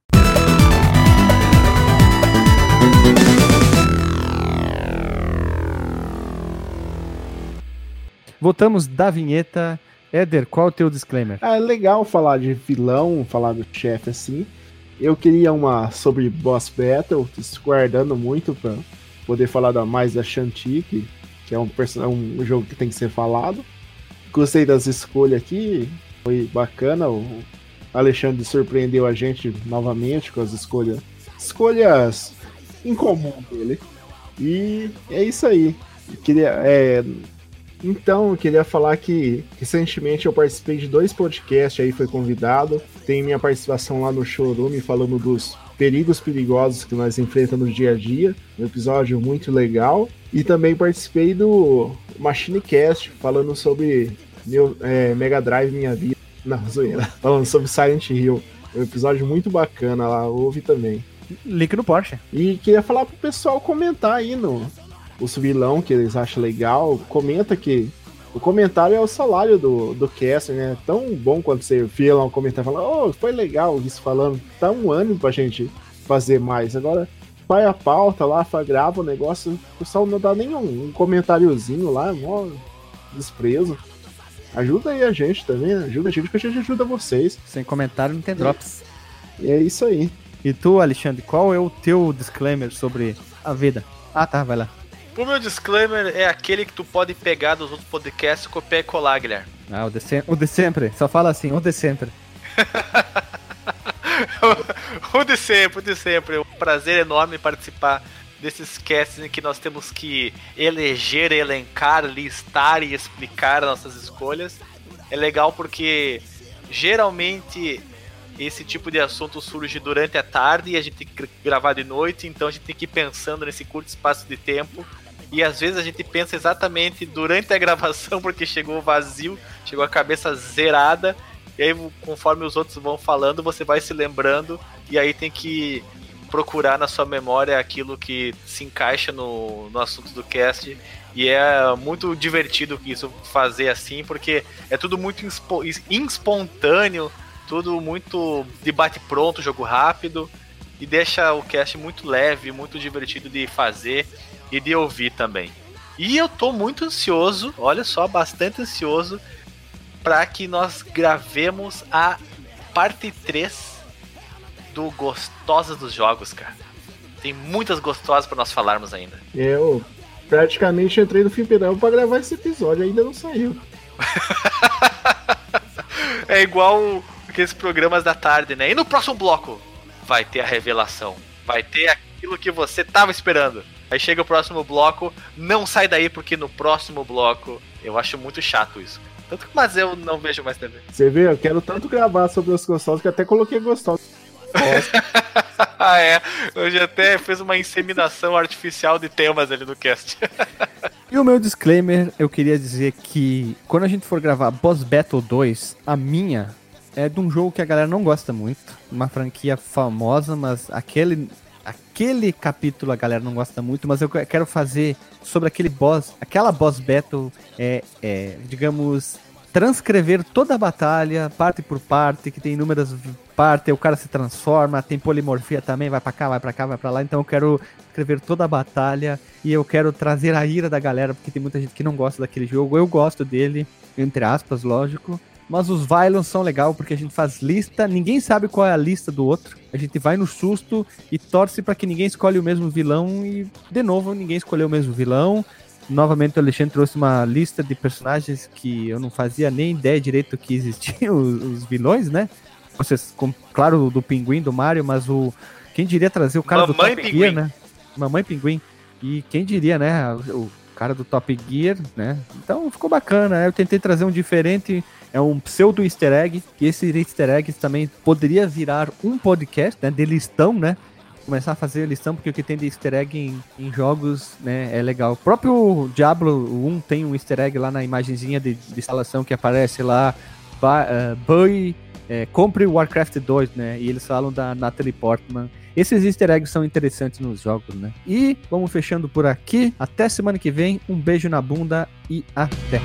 Speaker 1: Voltamos da vinheta. Éder, qual é o teu disclaimer?
Speaker 3: É legal falar de vilão, falar do chefe assim, Eu queria uma sobre Boss Battle, guardando muito pra poder falar da, mais da Shanti, que, é um, um jogo que tem que ser falado. Gostei das escolhas aqui, foi bacana. O Alexandre surpreendeu a gente novamente com as escolhas. Escolhas incomum dele. E é isso aí. Queria, é, então, eu queria falar que recentemente eu participei de dois podcasts aí, foi convidado. Tem minha participação lá no showroom falando dos perigos perigosos que nós enfrentamos no dia a dia. Um episódio muito legal. E também participei do Machinecast, falando sobre meu é, Mega Drive Minha Vida. Não, zoeira. Falando sobre Silent Hill. Um episódio muito bacana lá, ouve também.
Speaker 1: Link no Porsche.
Speaker 3: E queria falar pro pessoal comentar aí no os vilão que eles acham legal. Comenta que o comentário é o salário do, do cast, né? Tão bom quando você vê lá um comentário falando, oh, foi legal isso falando. Tá um ânimo pra gente fazer mais. Agora, vai a pauta lá, grava o negócio, o pessoal não dá nenhum um comentáriozinho lá, mó desprezo. Ajuda aí a gente também, né? ajuda a gente que a gente ajuda vocês.
Speaker 1: Sem comentário não tem drops.
Speaker 3: E é isso aí.
Speaker 1: E tu, Alexandre, qual é o teu disclaimer sobre a vida? Ah, tá, vai lá.
Speaker 2: O meu disclaimer é aquele que tu pode pegar dos outros podcasts, copiar e colar, Guilherme.
Speaker 1: Ah, o de, o de sempre. Só fala assim, o de sempre.
Speaker 2: o de sempre, o de sempre. É um prazer enorme participar desses casts em que nós temos que eleger, elencar, listar e explicar nossas escolhas. É legal porque geralmente esse tipo de assunto surge durante a tarde e a gente tem que gravar de noite, então a gente tem que ir pensando nesse curto espaço de tempo. E às vezes a gente pensa exatamente durante a gravação, porque chegou vazio, chegou a cabeça zerada, e aí conforme os outros vão falando, você vai se lembrando, e aí tem que procurar na sua memória aquilo que se encaixa no, no assunto do cast. E é muito divertido isso fazer assim, porque é tudo muito espontâneo, tudo muito de bate pronto, jogo rápido e deixa o cast muito leve, muito divertido de fazer e de ouvir também. E eu tô muito ansioso, olha só, bastante ansioso para que nós gravemos a parte 3 do Gostosas dos Jogos, cara. Tem muitas gostosas para nós falarmos ainda.
Speaker 3: Eu praticamente entrei no Fliperama para gravar esse episódio, ainda não saiu.
Speaker 2: é igual aqueles programas da tarde, né? E no próximo bloco vai ter a revelação. Vai ter aquilo que você tava esperando. Aí chega o próximo bloco, não sai daí porque no próximo bloco eu acho muito chato isso. Tanto que, mas eu não vejo mais TV.
Speaker 3: Você vê, eu quero tanto gravar sobre os gostosos que até coloquei gostosos.
Speaker 2: ah, é. Hoje até fez uma inseminação artificial de temas ali no cast.
Speaker 1: e o meu disclaimer, eu queria dizer que quando a gente for gravar Boss Battle 2, a minha é de um jogo que a galera não gosta muito, uma franquia famosa, mas aquele aquele capítulo a galera não gosta muito, mas eu quero fazer sobre aquele boss, aquela boss battle, é, é, digamos, transcrever toda a batalha, parte por parte, que tem inúmeras partes, o cara se transforma, tem polimorfia também, vai para cá, vai para cá, vai para lá, então eu quero escrever toda a batalha e eu quero trazer a ira da galera, porque tem muita gente que não gosta daquele jogo, eu gosto dele, entre aspas, lógico. Mas os Violons são legal porque a gente faz lista, ninguém sabe qual é a lista do outro. A gente vai no susto e torce para que ninguém escolhe o mesmo vilão e, de novo, ninguém escolheu o mesmo vilão. Novamente o Alexandre trouxe uma lista de personagens que eu não fazia nem ideia direito que existiam os, os vilões, né? Vocês, com, claro, do Pinguim, do Mario, mas o. Quem diria trazer o cara Mamãe do Top Pinguim. Gear, né? Mamãe Pinguim. E quem diria, né? O cara do Top Gear, né? Então ficou bacana. Eu tentei trazer um diferente é um pseudo easter egg, que esse easter egg também poderia virar um podcast, né, de listão, né, começar a fazer listão, porque o que tem de easter egg em, em, jogos, né, é legal. O próprio Diablo 1 tem um easter egg lá na imagenzinha de, de instalação que aparece lá, uh, Buy, é, compre Warcraft 2, né, e eles falam da Natalie Portman. Esses easter eggs são interessantes nos jogos, né. E vamos fechando por aqui, até semana que vem, um beijo na bunda e até!